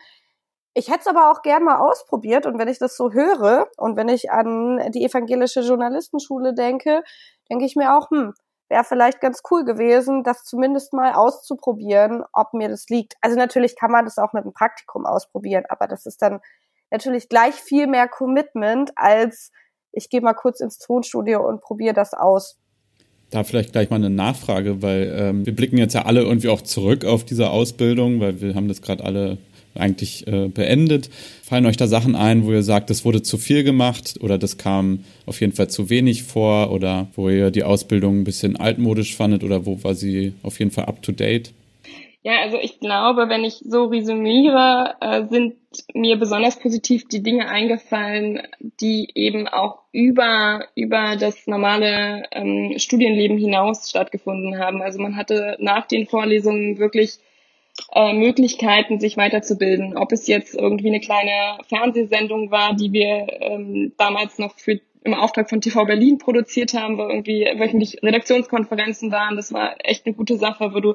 Ich hätte es aber auch gern mal ausprobiert und wenn ich das so höre und wenn ich an die evangelische Journalistenschule denke, denke ich mir auch, hm, wäre vielleicht ganz cool gewesen, das zumindest mal auszuprobieren, ob mir das liegt. Also natürlich kann man das auch mit einem Praktikum ausprobieren, aber das ist dann natürlich gleich viel mehr Commitment als ich gehe mal kurz ins Tonstudio und probiere das aus. Da vielleicht gleich mal eine Nachfrage, weil ähm, wir blicken jetzt ja alle irgendwie auch zurück auf diese Ausbildung, weil wir haben das gerade alle eigentlich äh, beendet. Fallen euch da Sachen ein, wo ihr sagt, das wurde zu viel gemacht oder das kam auf jeden Fall zu wenig vor oder wo ihr die Ausbildung ein bisschen altmodisch fandet oder wo war sie auf jeden Fall up to date? Ja, also ich glaube, wenn ich so resümiere, äh, sind mir besonders positiv die Dinge eingefallen, die eben auch über, über das normale ähm, Studienleben hinaus stattgefunden haben. Also man hatte nach den Vorlesungen wirklich äh, Möglichkeiten, sich weiterzubilden. Ob es jetzt irgendwie eine kleine Fernsehsendung war, die wir ähm, damals noch für im Auftrag von TV Berlin produziert haben, wo irgendwie wöchentlich Redaktionskonferenzen waren. Das war echt eine gute Sache, wo du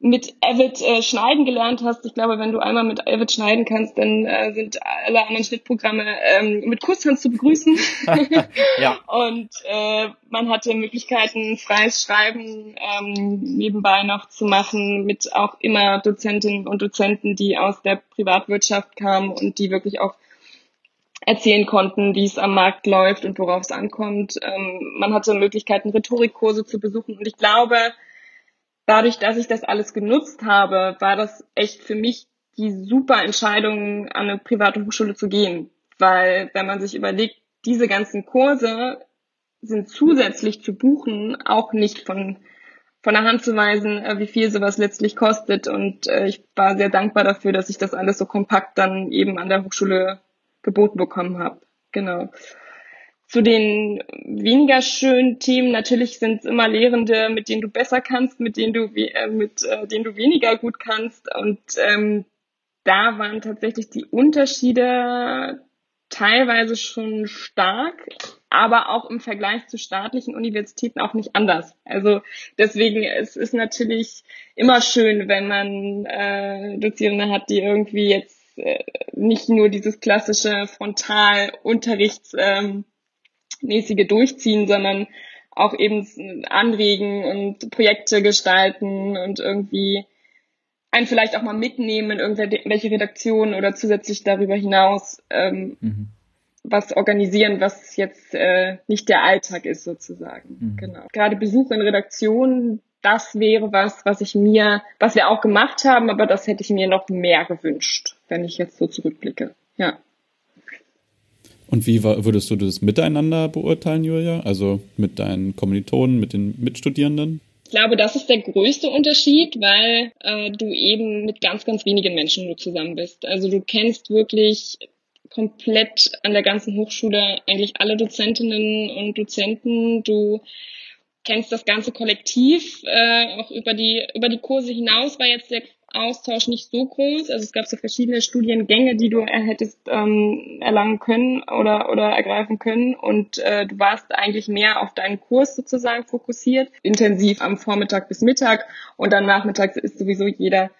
mit Avid äh, schneiden gelernt hast. Ich glaube, wenn du einmal mit Avid schneiden kannst, dann äh, sind alle anderen Schnittprogramme ähm, mit Kusshand zu begrüßen. ja. Und äh, man hatte Möglichkeiten, freies Schreiben ähm, nebenbei noch zu machen, mit auch immer Dozentinnen und Dozenten, die aus der Privatwirtschaft kamen und die wirklich auch erzählen konnten, wie es am Markt läuft und worauf es ankommt. Ähm, man hatte Möglichkeiten, Rhetorikkurse zu besuchen. Und ich glaube, dadurch, dass ich das alles genutzt habe, war das echt für mich die super Entscheidung, an eine private Hochschule zu gehen. Weil wenn man sich überlegt, diese ganzen Kurse sind zusätzlich zu buchen auch nicht von, von der Hand zu weisen, äh, wie viel sowas letztlich kostet. Und äh, ich war sehr dankbar dafür, dass ich das alles so kompakt dann eben an der Hochschule geboten bekommen habe. Genau. Zu den weniger schönen Themen, natürlich sind es immer Lehrende, mit denen du besser kannst, mit denen du, äh, mit äh, denen du weniger gut kannst. Und ähm, da waren tatsächlich die Unterschiede teilweise schon stark, aber auch im Vergleich zu staatlichen Universitäten auch nicht anders. Also deswegen es ist natürlich immer schön, wenn man äh, Dozierende hat, die irgendwie jetzt äh, nicht nur dieses klassische Frontalunterrichts ähm, mäßige durchziehen, sondern auch eben anregen und Projekte gestalten und irgendwie einen vielleicht auch mal mitnehmen in irgendwelche Redaktionen oder zusätzlich darüber hinaus ähm, mhm. was organisieren, was jetzt äh, nicht der Alltag ist sozusagen. Mhm. Genau. Gerade Besuch in Redaktionen, das wäre was, was ich mir, was wir auch gemacht haben, aber das hätte ich mir noch mehr gewünscht, wenn ich jetzt so zurückblicke. Ja. Und wie würdest du das miteinander beurteilen, Julia? Also mit deinen Kommilitonen, mit den Mitstudierenden? Ich glaube, das ist der größte Unterschied, weil äh, du eben mit ganz, ganz wenigen Menschen nur zusammen bist. Also du kennst wirklich komplett an der ganzen Hochschule eigentlich alle Dozentinnen und Dozenten. Du kennst das ganze Kollektiv, äh, auch über die, über die Kurse hinaus war jetzt der Austausch nicht so groß. Also es gab so verschiedene Studiengänge, die du hättest ähm, erlangen können oder, oder ergreifen können. Und äh, du warst eigentlich mehr auf deinen Kurs sozusagen fokussiert, intensiv am Vormittag bis Mittag und dann nachmittags ist sowieso jeder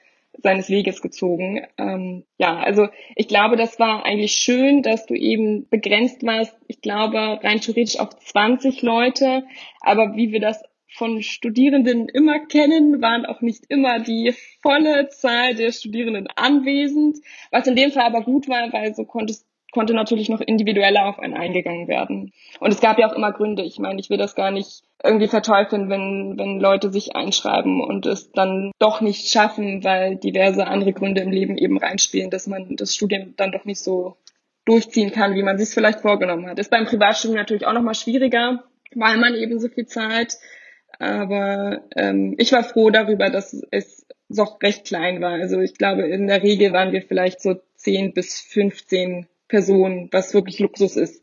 seines Weges gezogen. Ähm, ja, also ich glaube, das war eigentlich schön, dass du eben begrenzt warst. Ich glaube, rein theoretisch auf 20 Leute. Aber wie wir das von Studierenden immer kennen, waren auch nicht immer die volle Zahl der Studierenden anwesend, was in dem Fall aber gut war, weil so konntest konnte natürlich noch individueller auf einen eingegangen werden. Und es gab ja auch immer Gründe. Ich meine, ich will das gar nicht irgendwie verteufeln, wenn, wenn Leute sich einschreiben und es dann doch nicht schaffen, weil diverse andere Gründe im Leben eben reinspielen, dass man das Studium dann doch nicht so durchziehen kann, wie man sich vielleicht vorgenommen hat. Ist beim Privatstudium natürlich auch nochmal schwieriger, weil man eben so viel zahlt. Aber ähm, ich war froh darüber, dass es doch recht klein war. Also ich glaube, in der Regel waren wir vielleicht so 10 bis 15 Personen, was wirklich Luxus ist.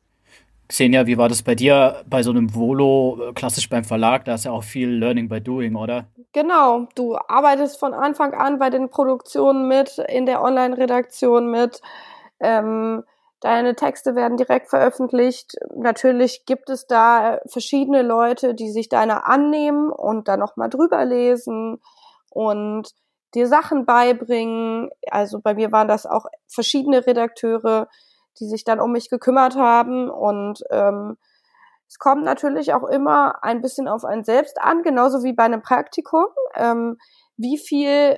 Xenia, wie war das bei dir bei so einem Volo, äh, klassisch beim Verlag? Da ist ja auch viel Learning by Doing, oder? Genau, du arbeitest von Anfang an bei den Produktionen mit, in der Online-Redaktion mit. Ähm, Deine Texte werden direkt veröffentlicht. Natürlich gibt es da verschiedene Leute, die sich deiner annehmen und dann nochmal drüber lesen und dir Sachen beibringen. Also bei mir waren das auch verschiedene Redakteure, die sich dann um mich gekümmert haben und ähm, es kommt natürlich auch immer ein bisschen auf einen selbst an, genauso wie bei einem Praktikum, ähm, wie viel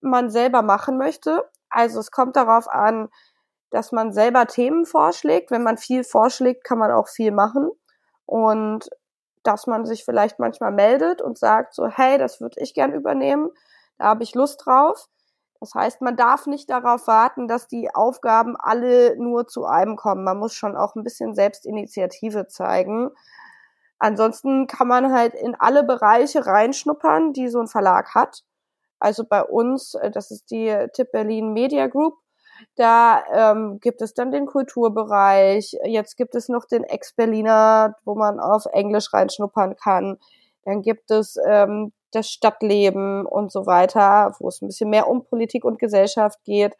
man selber machen möchte. Also es kommt darauf an, dass man selber Themen vorschlägt. Wenn man viel vorschlägt, kann man auch viel machen. Und dass man sich vielleicht manchmal meldet und sagt so, hey, das würde ich gern übernehmen, da habe ich Lust drauf. Das heißt, man darf nicht darauf warten, dass die Aufgaben alle nur zu einem kommen. Man muss schon auch ein bisschen Selbstinitiative zeigen. Ansonsten kann man halt in alle Bereiche reinschnuppern, die so ein Verlag hat. Also bei uns, äh, das ist die Tipp Berlin Media Group, da ähm, gibt es dann den Kulturbereich. Jetzt gibt es noch den Ex-Berliner, wo man auf Englisch reinschnuppern kann. Dann gibt es ähm, das Stadtleben und so weiter, wo es ein bisschen mehr um Politik und Gesellschaft geht.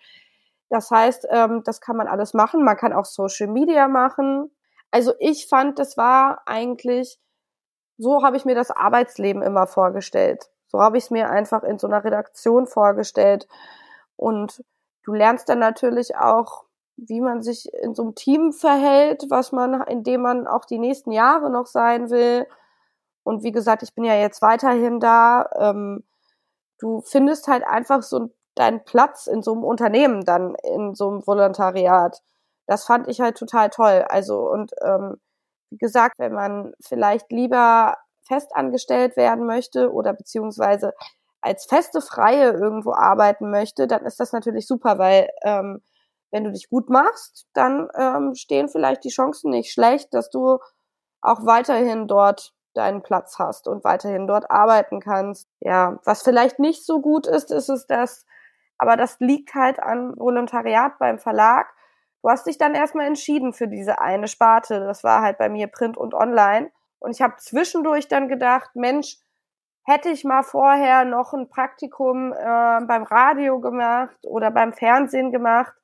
Das heißt, ähm, das kann man alles machen. Man kann auch Social Media machen. Also ich fand, das war eigentlich, so habe ich mir das Arbeitsleben immer vorgestellt. So habe ich es mir einfach in so einer Redaktion vorgestellt. Und du lernst dann natürlich auch, wie man sich in so einem Team verhält, was man, in dem man auch die nächsten Jahre noch sein will. Und wie gesagt, ich bin ja jetzt weiterhin da. Ähm, du findest halt einfach so deinen Platz in so einem Unternehmen dann, in so einem Volontariat das fand ich halt total toll. Also und ähm, wie gesagt, wenn man vielleicht lieber festangestellt werden möchte oder beziehungsweise als feste Freie irgendwo arbeiten möchte, dann ist das natürlich super, weil ähm, wenn du dich gut machst, dann ähm, stehen vielleicht die Chancen nicht schlecht, dass du auch weiterhin dort deinen Platz hast und weiterhin dort arbeiten kannst. Ja, was vielleicht nicht so gut ist, ist es das, aber das liegt halt an Volontariat beim Verlag, Du hast dich dann erstmal entschieden für diese eine Sparte. Das war halt bei mir Print und Online. Und ich habe zwischendurch dann gedacht, Mensch, hätte ich mal vorher noch ein Praktikum äh, beim Radio gemacht oder beim Fernsehen gemacht,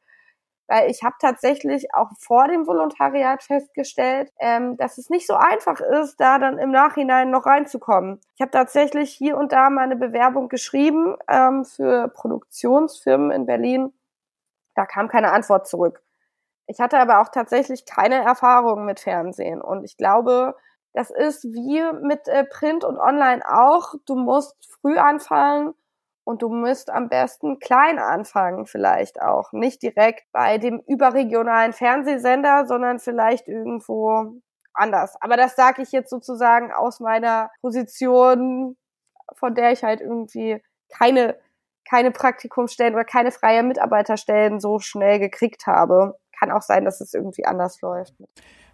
weil ich habe tatsächlich auch vor dem Volontariat festgestellt, ähm, dass es nicht so einfach ist, da dann im Nachhinein noch reinzukommen. Ich habe tatsächlich hier und da mal eine Bewerbung geschrieben ähm, für Produktionsfirmen in Berlin. Da kam keine Antwort zurück. Ich hatte aber auch tatsächlich keine Erfahrung mit Fernsehen und ich glaube, das ist wie mit äh, Print und Online auch. Du musst früh anfangen und du musst am besten klein anfangen vielleicht auch. Nicht direkt bei dem überregionalen Fernsehsender, sondern vielleicht irgendwo anders. Aber das sage ich jetzt sozusagen aus meiner Position, von der ich halt irgendwie keine, keine Praktikumsstellen oder keine freie Mitarbeiterstellen so schnell gekriegt habe kann auch sein, dass es irgendwie anders läuft.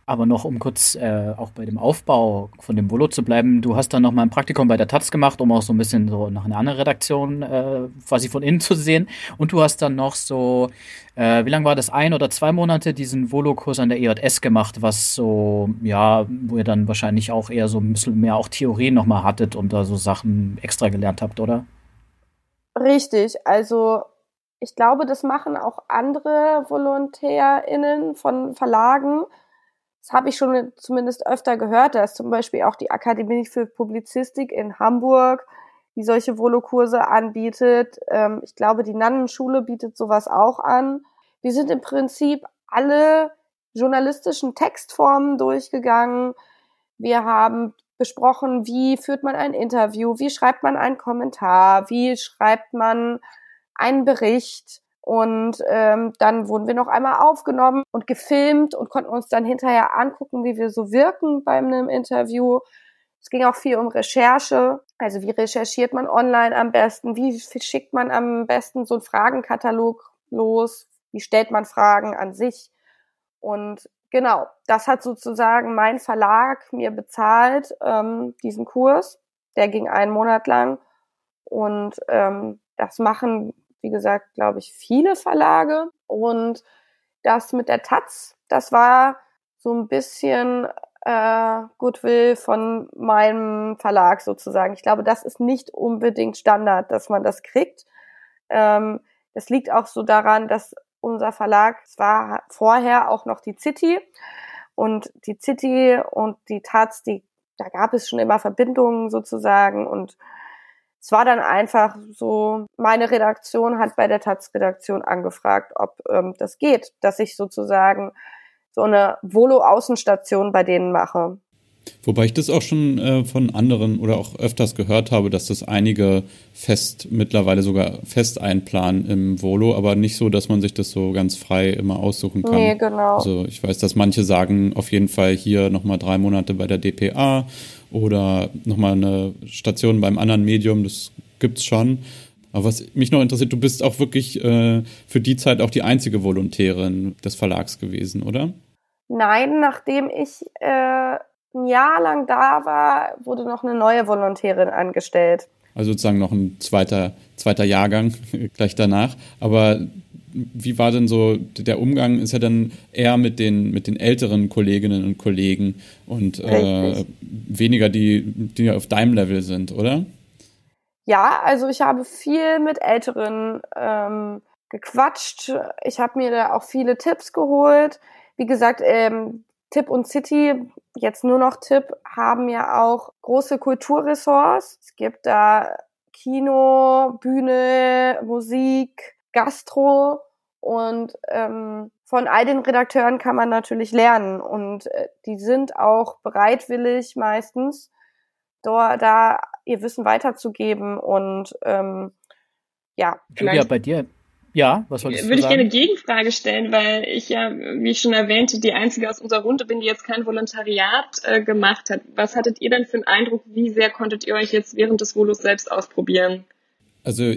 Aber noch, um kurz äh, auch bei dem Aufbau von dem Volo zu bleiben, du hast dann noch mal ein Praktikum bei der Taz gemacht, um auch so ein bisschen so nach einer anderen Redaktion äh, quasi von innen zu sehen. Und du hast dann noch so, äh, wie lange war das, ein oder zwei Monate diesen Volo-Kurs an der EJS gemacht, was so, ja, wo ihr dann wahrscheinlich auch eher so ein bisschen mehr auch Theorie noch mal hattet und da so Sachen extra gelernt habt, oder? Richtig, also ich glaube, das machen auch andere VolontärInnen von Verlagen. Das habe ich schon zumindest öfter gehört. Da ist zum Beispiel auch die Akademie für Publizistik in Hamburg, die solche Volokurse anbietet. Ähm, ich glaube, die Nannenschule bietet sowas auch an. Wir sind im Prinzip alle journalistischen Textformen durchgegangen. Wir haben besprochen, wie führt man ein Interview, wie schreibt man einen Kommentar, wie schreibt man einen Bericht und ähm, dann wurden wir noch einmal aufgenommen und gefilmt und konnten uns dann hinterher angucken, wie wir so wirken bei einem Interview. Es ging auch viel um Recherche. Also wie recherchiert man online am besten? Wie schickt man am besten so einen Fragenkatalog los? Wie stellt man Fragen an sich? Und genau, das hat sozusagen mein Verlag mir bezahlt, ähm, diesen Kurs. Der ging einen Monat lang. Und ähm, das machen wie gesagt, glaube ich, viele Verlage. Und das mit der Taz, das war so ein bisschen äh, Goodwill von meinem Verlag sozusagen. Ich glaube, das ist nicht unbedingt Standard, dass man das kriegt. Ähm, das liegt auch so daran, dass unser Verlag, es war vorher auch noch die City und die City und die Taz, die, da gab es schon immer Verbindungen sozusagen und es war dann einfach so, meine Redaktion hat bei der Taz-Redaktion angefragt, ob ähm, das geht, dass ich sozusagen so eine Volo-Außenstation bei denen mache. Wobei ich das auch schon äh, von anderen oder auch öfters gehört habe, dass das einige fest, mittlerweile sogar fest einplanen im Volo, aber nicht so, dass man sich das so ganz frei immer aussuchen kann. Nee, genau. Also ich weiß, dass manche sagen auf jeden Fall hier nochmal drei Monate bei der DPA oder nochmal eine Station beim anderen Medium, das gibt's schon. Aber was mich noch interessiert, du bist auch wirklich äh, für die Zeit auch die einzige Volontärin des Verlags gewesen, oder? Nein, nachdem ich äh, ein Jahr lang da war, wurde noch eine neue Volontärin angestellt. Also sozusagen noch ein zweiter, zweiter Jahrgang gleich danach. Aber wie war denn so der Umgang? Ist ja dann eher mit den, mit den älteren Kolleginnen und Kollegen und äh, weniger die, die auf deinem Level sind, oder? Ja, also ich habe viel mit Älteren ähm, gequatscht. Ich habe mir da auch viele Tipps geholt. Wie gesagt, ähm, Tipp und City, jetzt nur noch Tipp, haben ja auch große Kulturressorts. Es gibt da Kino, Bühne, Musik, Gastro und ähm, von all den Redakteuren kann man natürlich lernen und äh, die sind auch bereitwillig meistens da, da ihr Wissen weiterzugeben und ähm, ja. Julia, bei dir. Ja, was wolltest du Würde ich gerne eine Gegenfrage stellen, weil ich ja, wie ich schon erwähnte, die einzige aus unserer Runde bin, die jetzt kein Volontariat äh, gemacht hat. Was hattet ihr denn für einen Eindruck? Wie sehr konntet ihr euch jetzt während des Volos selbst ausprobieren? Also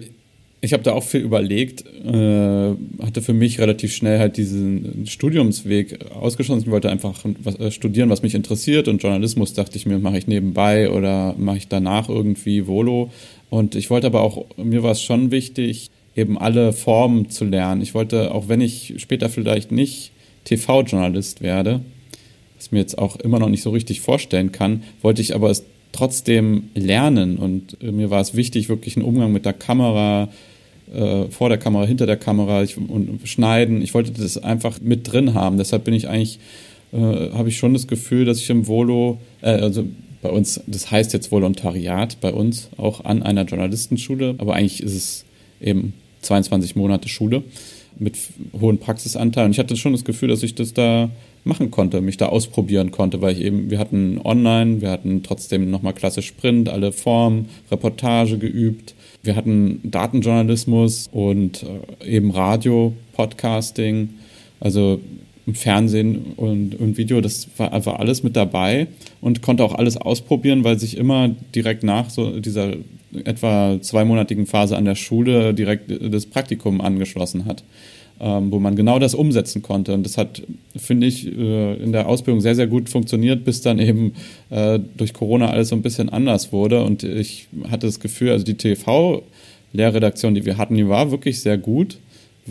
ich habe da auch viel überlegt, äh, hatte für mich relativ schnell halt diesen Studiumsweg ausgeschlossen. Ich wollte einfach was, äh, studieren, was mich interessiert und Journalismus dachte ich mir, mache ich nebenbei oder mache ich danach irgendwie Volo. Und ich wollte aber auch, mir war es schon wichtig, eben alle Formen zu lernen. Ich wollte, auch wenn ich später vielleicht nicht TV-Journalist werde, was mir jetzt auch immer noch nicht so richtig vorstellen kann, wollte ich aber es trotzdem lernen. Und äh, mir war es wichtig, wirklich einen Umgang mit der Kamera, äh, vor der Kamera, hinter der Kamera ich, und schneiden. Ich wollte das einfach mit drin haben. Deshalb bin ich eigentlich, äh, habe ich schon das Gefühl, dass ich im Volo, äh, also bei uns, das heißt jetzt Volontariat bei uns, auch an einer Journalistenschule, aber eigentlich ist es eben 22 Monate Schule mit hohen Praxisanteilen. Und ich hatte schon das Gefühl, dass ich das da machen konnte, mich da ausprobieren konnte, weil ich eben, wir hatten online, wir hatten trotzdem nochmal Klasse Sprint, alle Formen, Reportage geübt. Wir hatten Datenjournalismus und äh, eben Radio, Podcasting, also Fernsehen und, und Video, das war einfach alles mit dabei und konnte auch alles ausprobieren, weil sich immer direkt nach so dieser etwa zweimonatigen Phase an der Schule direkt das Praktikum angeschlossen hat ähm, wo man genau das umsetzen konnte. Und das hat, finde ich, äh, in der Ausbildung sehr, sehr gut funktioniert, bis dann eben äh, durch Corona alles so ein bisschen anders wurde. Und ich hatte das Gefühl, also die TV-Lehrredaktion, die wir hatten, die war wirklich sehr gut.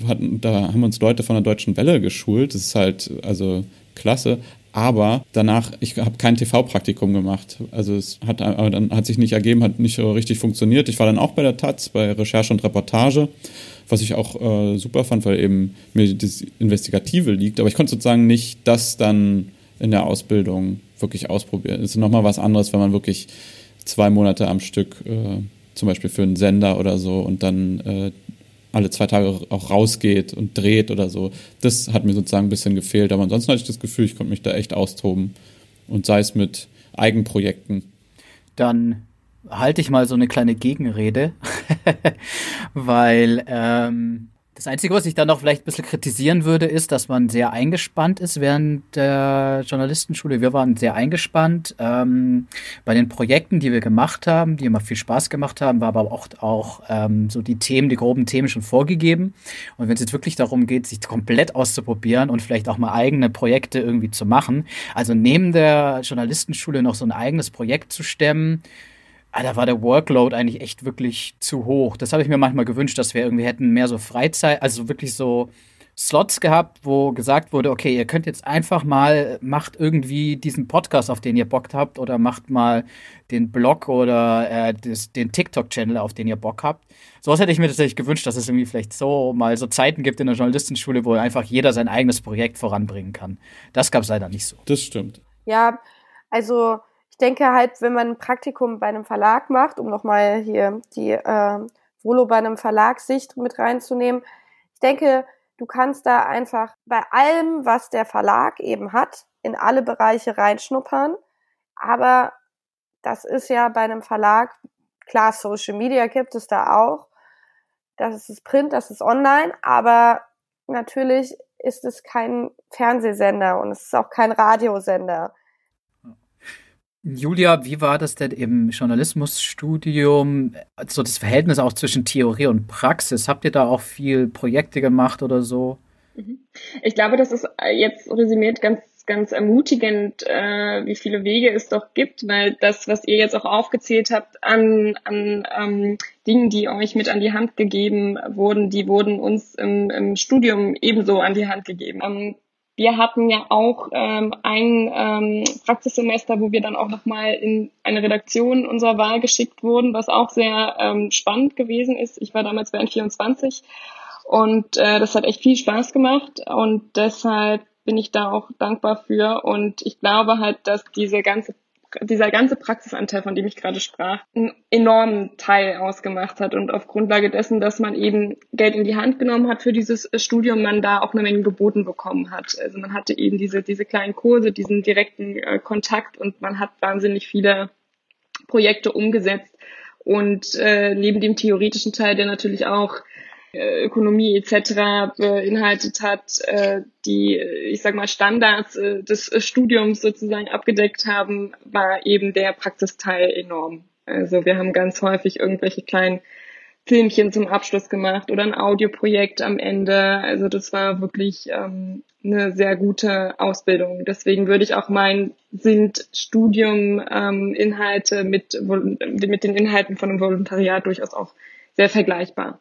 Hatten, da haben uns Leute von der Deutschen Welle geschult. Das ist halt, also klasse. Aber danach, ich habe kein TV-Praktikum gemacht. Also es hat, aber dann hat sich nicht ergeben, hat nicht richtig funktioniert. Ich war dann auch bei der Taz, bei Recherche und Reportage was ich auch äh, super fand, weil eben mir das Investigative liegt. Aber ich konnte sozusagen nicht das dann in der Ausbildung wirklich ausprobieren. Es ist nochmal was anderes, wenn man wirklich zwei Monate am Stück, äh, zum Beispiel für einen Sender oder so, und dann äh, alle zwei Tage auch rausgeht und dreht oder so. Das hat mir sozusagen ein bisschen gefehlt. Aber ansonsten hatte ich das Gefühl, ich konnte mich da echt austoben. Und sei es mit Eigenprojekten. Dann halte ich mal so eine kleine Gegenrede, weil ähm, das Einzige, was ich dann noch vielleicht ein bisschen kritisieren würde, ist, dass man sehr eingespannt ist während der Journalistenschule. Wir waren sehr eingespannt ähm, bei den Projekten, die wir gemacht haben, die immer viel Spaß gemacht haben, war aber auch, auch ähm, so die Themen, die groben Themen schon vorgegeben. Und wenn es jetzt wirklich darum geht, sich komplett auszuprobieren und vielleicht auch mal eigene Projekte irgendwie zu machen, also neben der Journalistenschule noch so ein eigenes Projekt zu stemmen, ah, da war der Workload eigentlich echt wirklich zu hoch. Das habe ich mir manchmal gewünscht, dass wir irgendwie hätten mehr so Freizeit, also wirklich so Slots gehabt, wo gesagt wurde, okay, ihr könnt jetzt einfach mal, macht irgendwie diesen Podcast, auf den ihr Bock habt, oder macht mal den Blog oder äh, das, den TikTok-Channel, auf den ihr Bock habt. Sowas hätte ich mir tatsächlich gewünscht, dass es irgendwie vielleicht so mal so Zeiten gibt in der Journalistenschule, wo einfach jeder sein eigenes Projekt voranbringen kann. Das gab es leider nicht so. Das stimmt. Ja, also ich denke halt, wenn man ein Praktikum bei einem Verlag macht, um nochmal hier die äh, Volo bei einem Verlagssicht mit reinzunehmen, ich denke, du kannst da einfach bei allem, was der Verlag eben hat, in alle Bereiche reinschnuppern. Aber das ist ja bei einem Verlag, klar, Social Media gibt es da auch. Das ist Print, das ist online, aber natürlich ist es kein Fernsehsender und es ist auch kein Radiosender. Julia, wie war das denn im Journalismusstudium? So das Verhältnis auch zwischen Theorie und Praxis. Habt ihr da auch viel Projekte gemacht oder so? Mhm. Ich glaube, das ist jetzt resümiert ganz ganz ermutigend, äh, wie viele Wege es doch gibt, weil das, was ihr jetzt auch aufgezählt habt an, an ähm, Dingen, die euch mit an die Hand gegeben wurden, die wurden uns im, im Studium ebenso an die Hand gegeben. Ähm, wir hatten ja auch ähm, ein ähm, Praxissemester, wo wir dann auch nochmal in eine Redaktion unserer Wahl geschickt wurden, was auch sehr ähm, spannend gewesen ist. Ich war damals bei N24 und äh, das hat echt viel Spaß gemacht und deshalb bin ich da auch dankbar für. Und ich glaube halt, dass diese ganze dieser ganze Praxisanteil, von dem ich gerade sprach, einen enormen Teil ausgemacht hat und auf Grundlage dessen, dass man eben Geld in die Hand genommen hat für dieses Studium, man da auch eine Menge geboten bekommen hat. Also man hatte eben diese, diese kleinen Kurse, diesen direkten äh, Kontakt und man hat wahnsinnig viele Projekte umgesetzt und äh, neben dem theoretischen Teil, der natürlich auch äh, Ökonomie etc. beinhaltet hat, äh, die, ich sag mal, Standards äh, des Studiums sozusagen abgedeckt haben, war eben der Praxisteil enorm. Also wir haben ganz häufig irgendwelche kleinen Filmchen zum Abschluss gemacht oder ein Audioprojekt am Ende. Also das war wirklich ähm, eine sehr gute Ausbildung. Deswegen würde ich auch meinen, sind Studium ähm, mit, mit den Inhalten von einem Volontariat durchaus auch sehr vergleichbar.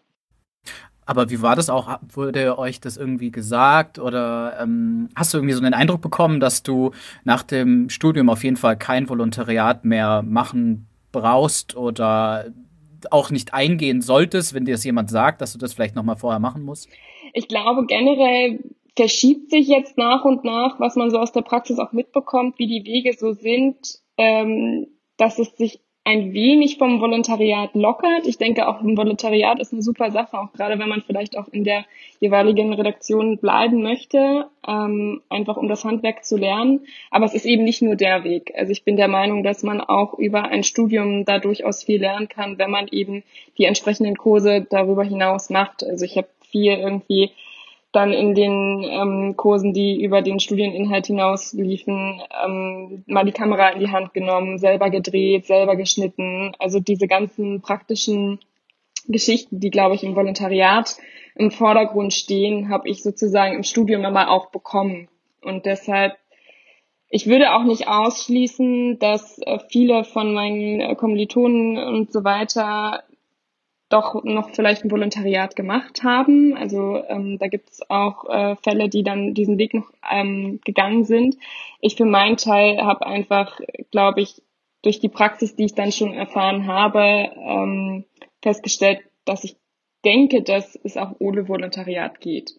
Aber wie war das auch? Wurde euch das irgendwie gesagt oder ähm, hast du irgendwie so einen Eindruck bekommen, dass du nach dem Studium auf jeden Fall kein Volontariat mehr machen brauchst oder auch nicht eingehen solltest, wenn dir das jemand sagt, dass du das vielleicht nochmal vorher machen musst? Ich glaube generell verschiebt sich jetzt nach und nach, was man so aus der Praxis auch mitbekommt, wie die Wege so sind, ähm, dass es sich ein wenig vom Volontariat lockert. Ich denke, auch ein Volontariat ist eine super Sache, auch gerade wenn man vielleicht auch in der jeweiligen Redaktion bleiben möchte, ähm, einfach um das Handwerk zu lernen. Aber es ist eben nicht nur der Weg. Also ich bin der Meinung, dass man auch über ein Studium da durchaus viel lernen kann, wenn man eben die entsprechenden Kurse darüber hinaus macht. Also ich habe viel irgendwie dann in den ähm, Kursen, die über den Studieninhalt hinaus liefen, ähm, mal die Kamera in die Hand genommen, selber gedreht, selber geschnitten. Also diese ganzen praktischen Geschichten, die, glaube ich, im Volontariat im Vordergrund stehen, habe ich sozusagen im Studium immer auch bekommen. Und deshalb, ich würde auch nicht ausschließen, dass äh, viele von meinen äh, Kommilitonen und so weiter doch noch vielleicht ein Volontariat gemacht haben. Also ähm, da gibt es auch äh, Fälle, die dann diesen Weg noch ähm, gegangen sind. Ich für meinen Teil habe einfach, glaube ich, durch die Praxis, die ich dann schon erfahren habe, ähm, festgestellt, dass ich denke, dass es auch ohne Volontariat geht.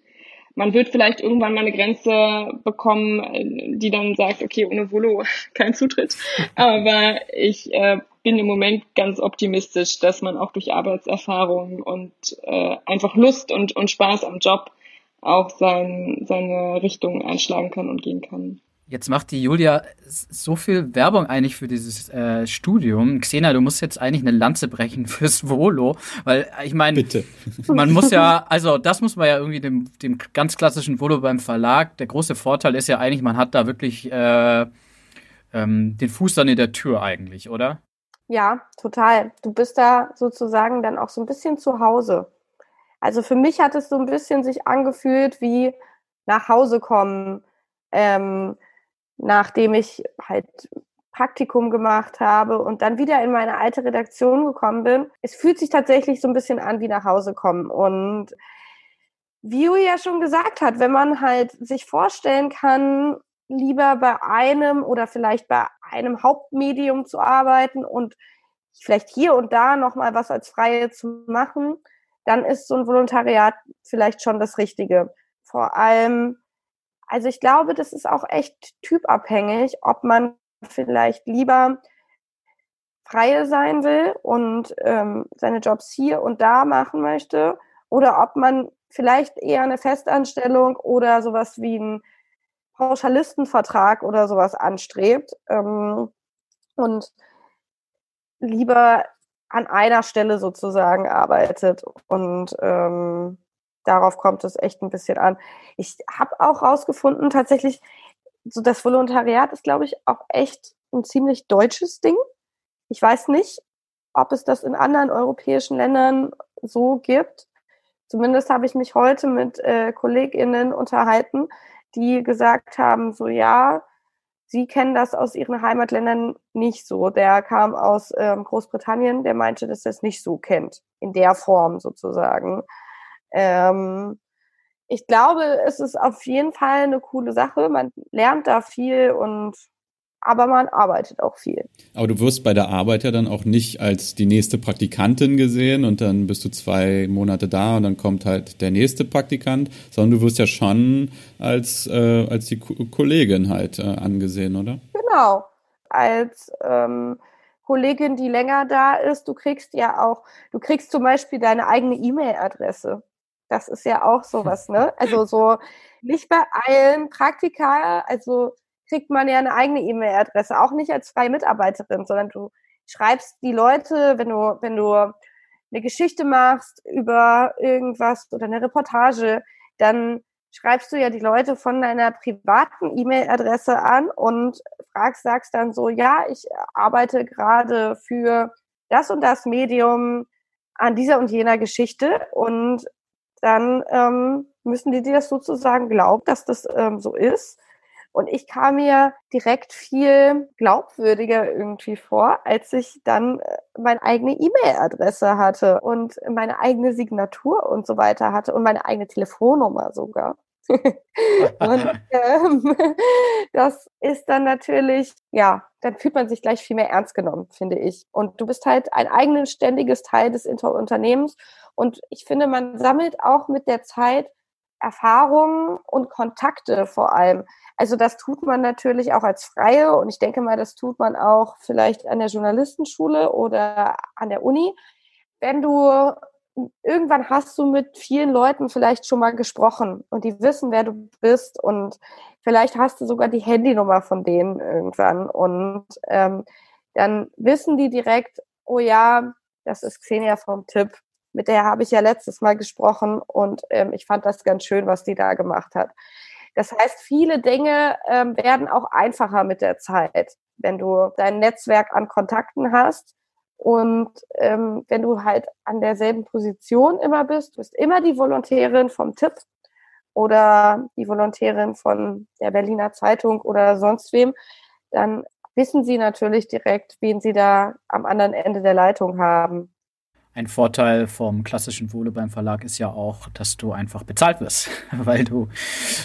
Man wird vielleicht irgendwann mal eine Grenze bekommen, äh, die dann sagt, okay, ohne Volo kein Zutritt. Aber ich äh, bin im Moment ganz optimistisch, dass man auch durch Arbeitserfahrung und äh, einfach Lust und, und Spaß am Job auch sein, seine Richtung einschlagen kann und gehen kann. Jetzt macht die Julia so viel Werbung eigentlich für dieses äh, Studium. Xena, du musst jetzt eigentlich eine Lanze brechen fürs Volo, weil ich meine, man muss ja, also das muss man ja irgendwie dem, dem ganz klassischen Volo beim Verlag. Der große Vorteil ist ja eigentlich, man hat da wirklich äh, ähm, den Fuß dann in der Tür eigentlich, oder? Ja, total. Du bist da sozusagen dann auch so ein bisschen zu Hause. Also für mich hat es so ein bisschen sich angefühlt wie nach Hause kommen, ähm, nachdem ich halt Praktikum gemacht habe und dann wieder in meine alte Redaktion gekommen bin. Es fühlt sich tatsächlich so ein bisschen an wie nach Hause kommen. Und wie Julia schon gesagt hat, wenn man halt sich vorstellen kann, lieber bei einem oder vielleicht bei einem Hauptmedium zu arbeiten und vielleicht hier und da nochmal was als Freie zu machen, dann ist so ein Volontariat vielleicht schon das Richtige. Vor allem, also ich glaube, das ist auch echt typabhängig, ob man vielleicht lieber Freie sein will und ähm, seine Jobs hier und da machen möchte oder ob man vielleicht eher eine Festanstellung oder sowas wie ein Pauschalistenvertrag oder sowas anstrebt ähm, und lieber an einer Stelle sozusagen arbeitet und ähm, darauf kommt es echt ein bisschen an. Ich habe auch rausgefunden, tatsächlich, so das Volontariat ist, glaube ich, auch echt ein ziemlich deutsches Ding. Ich weiß nicht, ob es das in anderen europäischen Ländern so gibt. Zumindest habe ich mich heute mit äh, KollegInnen unterhalten, die gesagt haben, so ja, sie kennen das aus ihren Heimatländern nicht so. Der kam aus ähm, Großbritannien, der meinte, dass er es nicht so kennt, in der Form sozusagen. Ähm, ich glaube, es ist auf jeden Fall eine coole Sache. Man lernt da viel und aber man arbeitet auch viel. Aber du wirst bei der Arbeit ja dann auch nicht als die nächste Praktikantin gesehen und dann bist du zwei Monate da und dann kommt halt der nächste Praktikant, sondern du wirst ja schon als, äh, als die Ko Kollegin halt äh, angesehen, oder? Genau. Als ähm, Kollegin, die länger da ist, du kriegst ja auch, du kriegst zum Beispiel deine eigene E-Mail-Adresse. Das ist ja auch sowas, ne? Also so nicht bei allen Praktika, also kriegt man ja eine eigene E-Mail-Adresse, auch nicht als freie Mitarbeiterin, sondern du schreibst die Leute, wenn du, wenn du eine Geschichte machst über irgendwas oder eine Reportage, dann schreibst du ja die Leute von deiner privaten E-Mail-Adresse an und fragst, sagst dann so, ja, ich arbeite gerade für das und das Medium an dieser und jener Geschichte und dann ähm, müssen die dir das sozusagen glauben, dass das ähm, so ist. Und ich kam mir direkt viel glaubwürdiger irgendwie vor, als ich dann äh, meine eigene E-Mail-Adresse hatte und meine eigene Signatur und so weiter hatte und meine eigene Telefonnummer sogar. und ähm, das ist dann natürlich, ja, dann fühlt man sich gleich viel mehr ernst genommen, finde ich. Und du bist halt ein eigenständiges Teil des Unternehmens. Und ich finde, man sammelt auch mit der Zeit Erfahrungen und Kontakte vor allem. Also das tut man natürlich auch als Freie und ich denke mal, das tut man auch vielleicht an der Journalistenschule oder an der Uni. Wenn du irgendwann hast du mit vielen Leuten vielleicht schon mal gesprochen und die wissen, wer du bist und vielleicht hast du sogar die Handynummer von denen irgendwann und ähm, dann wissen die direkt, oh ja, das ist Xenia vom Tipp. Mit der habe ich ja letztes Mal gesprochen und ähm, ich fand das ganz schön, was die da gemacht hat. Das heißt, viele Dinge ähm, werden auch einfacher mit der Zeit, wenn du dein Netzwerk an Kontakten hast. Und ähm, wenn du halt an derselben Position immer bist, du bist immer die Volontärin vom Tipp oder die Volontärin von der Berliner Zeitung oder sonst wem, dann wissen sie natürlich direkt, wen sie da am anderen Ende der Leitung haben. Ein Vorteil vom klassischen Wohle beim Verlag ist ja auch, dass du einfach bezahlt wirst, weil du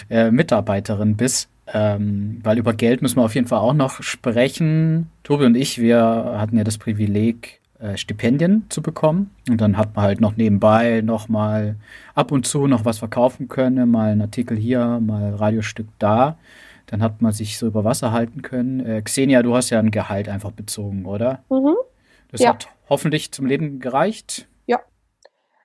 äh, Mitarbeiterin bist. Ähm, weil über Geld müssen wir auf jeden Fall auch noch sprechen. Tobi und ich, wir hatten ja das Privileg, äh, Stipendien zu bekommen. Und dann hat man halt noch nebenbei noch mal ab und zu noch was verkaufen können, mal ein Artikel hier, mal Radiostück da. Dann hat man sich so über Wasser halten können. Äh, Xenia, du hast ja ein Gehalt einfach bezogen, oder? Mhm. Das ja. hat hoffentlich zum Leben gereicht. Ja.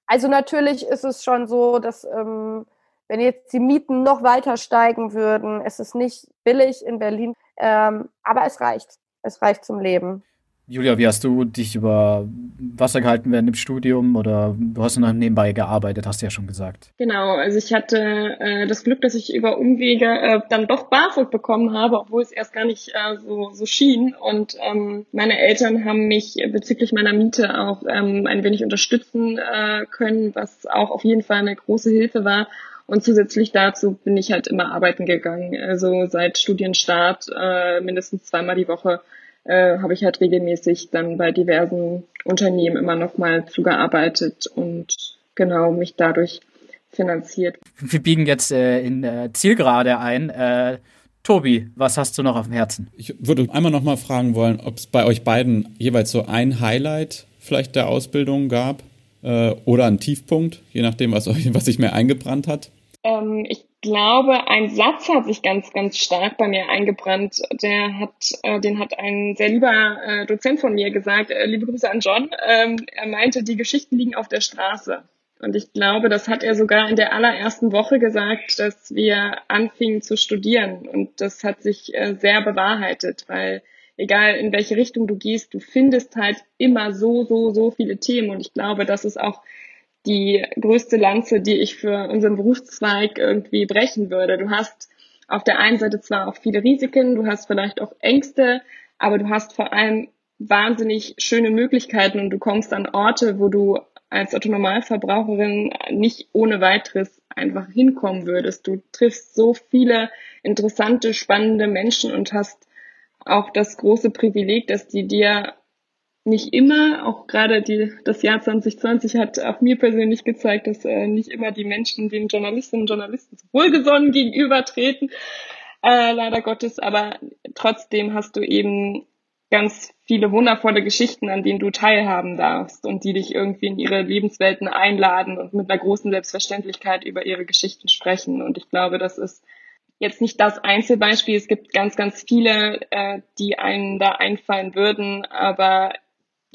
Also natürlich ist es schon so, dass ähm, wenn jetzt die Mieten noch weiter steigen würden, es ist nicht billig in Berlin, ähm, aber es reicht. Es reicht zum Leben. Julia, wie hast du dich über Wasser gehalten während dem Studium oder du hast noch nebenbei gearbeitet, hast du ja schon gesagt. Genau, also ich hatte äh, das Glück, dass ich über Umwege äh, dann doch BAföG bekommen habe, obwohl es erst gar nicht äh, so, so schien. Und ähm, meine Eltern haben mich bezüglich meiner Miete auch ähm, ein wenig unterstützen äh, können, was auch auf jeden Fall eine große Hilfe war. Und zusätzlich dazu bin ich halt immer arbeiten gegangen. Also seit Studienstart äh, mindestens zweimal die Woche äh, habe ich halt regelmäßig dann bei diversen Unternehmen immer noch mal zugearbeitet und genau mich dadurch finanziert. Wir biegen jetzt äh, in äh, Zielgerade ein. Äh, Tobi, was hast du noch auf dem Herzen? Ich würde einmal noch mal fragen wollen, ob es bei euch beiden jeweils so ein Highlight vielleicht der Ausbildung gab äh, oder ein Tiefpunkt, je nachdem, was, euch, was sich mehr eingebrannt hat. Ähm, ich glaube, ein Satz hat sich ganz, ganz stark bei mir eingebrannt. Der hat, äh, den hat ein sehr lieber äh, Dozent von mir gesagt. Äh, liebe Grüße an John. Ähm, er meinte, die Geschichten liegen auf der Straße. Und ich glaube, das hat er sogar in der allerersten Woche gesagt, dass wir anfingen zu studieren. Und das hat sich äh, sehr bewahrheitet, weil egal in welche Richtung du gehst, du findest halt immer so, so, so viele Themen. Und ich glaube, das ist auch die größte Lanze, die ich für unseren Berufszweig irgendwie brechen würde. Du hast auf der einen Seite zwar auch viele Risiken, du hast vielleicht auch Ängste, aber du hast vor allem wahnsinnig schöne Möglichkeiten und du kommst an Orte, wo du als Autonormalverbraucherin nicht ohne weiteres einfach hinkommen würdest. Du triffst so viele interessante, spannende Menschen und hast auch das große Privileg, dass die dir nicht immer, auch gerade die, das Jahr 2020 hat auch mir persönlich gezeigt, dass äh, nicht immer die Menschen den Journalistinnen und Journalisten wohlgesonnen gegenübertreten, äh, leider Gottes, aber trotzdem hast du eben ganz viele wundervolle Geschichten, an denen du teilhaben darfst und die dich irgendwie in ihre Lebenswelten einladen und mit einer großen Selbstverständlichkeit über ihre Geschichten sprechen. Und ich glaube, das ist jetzt nicht das Einzelbeispiel. Es gibt ganz, ganz viele, äh, die einen da einfallen würden, aber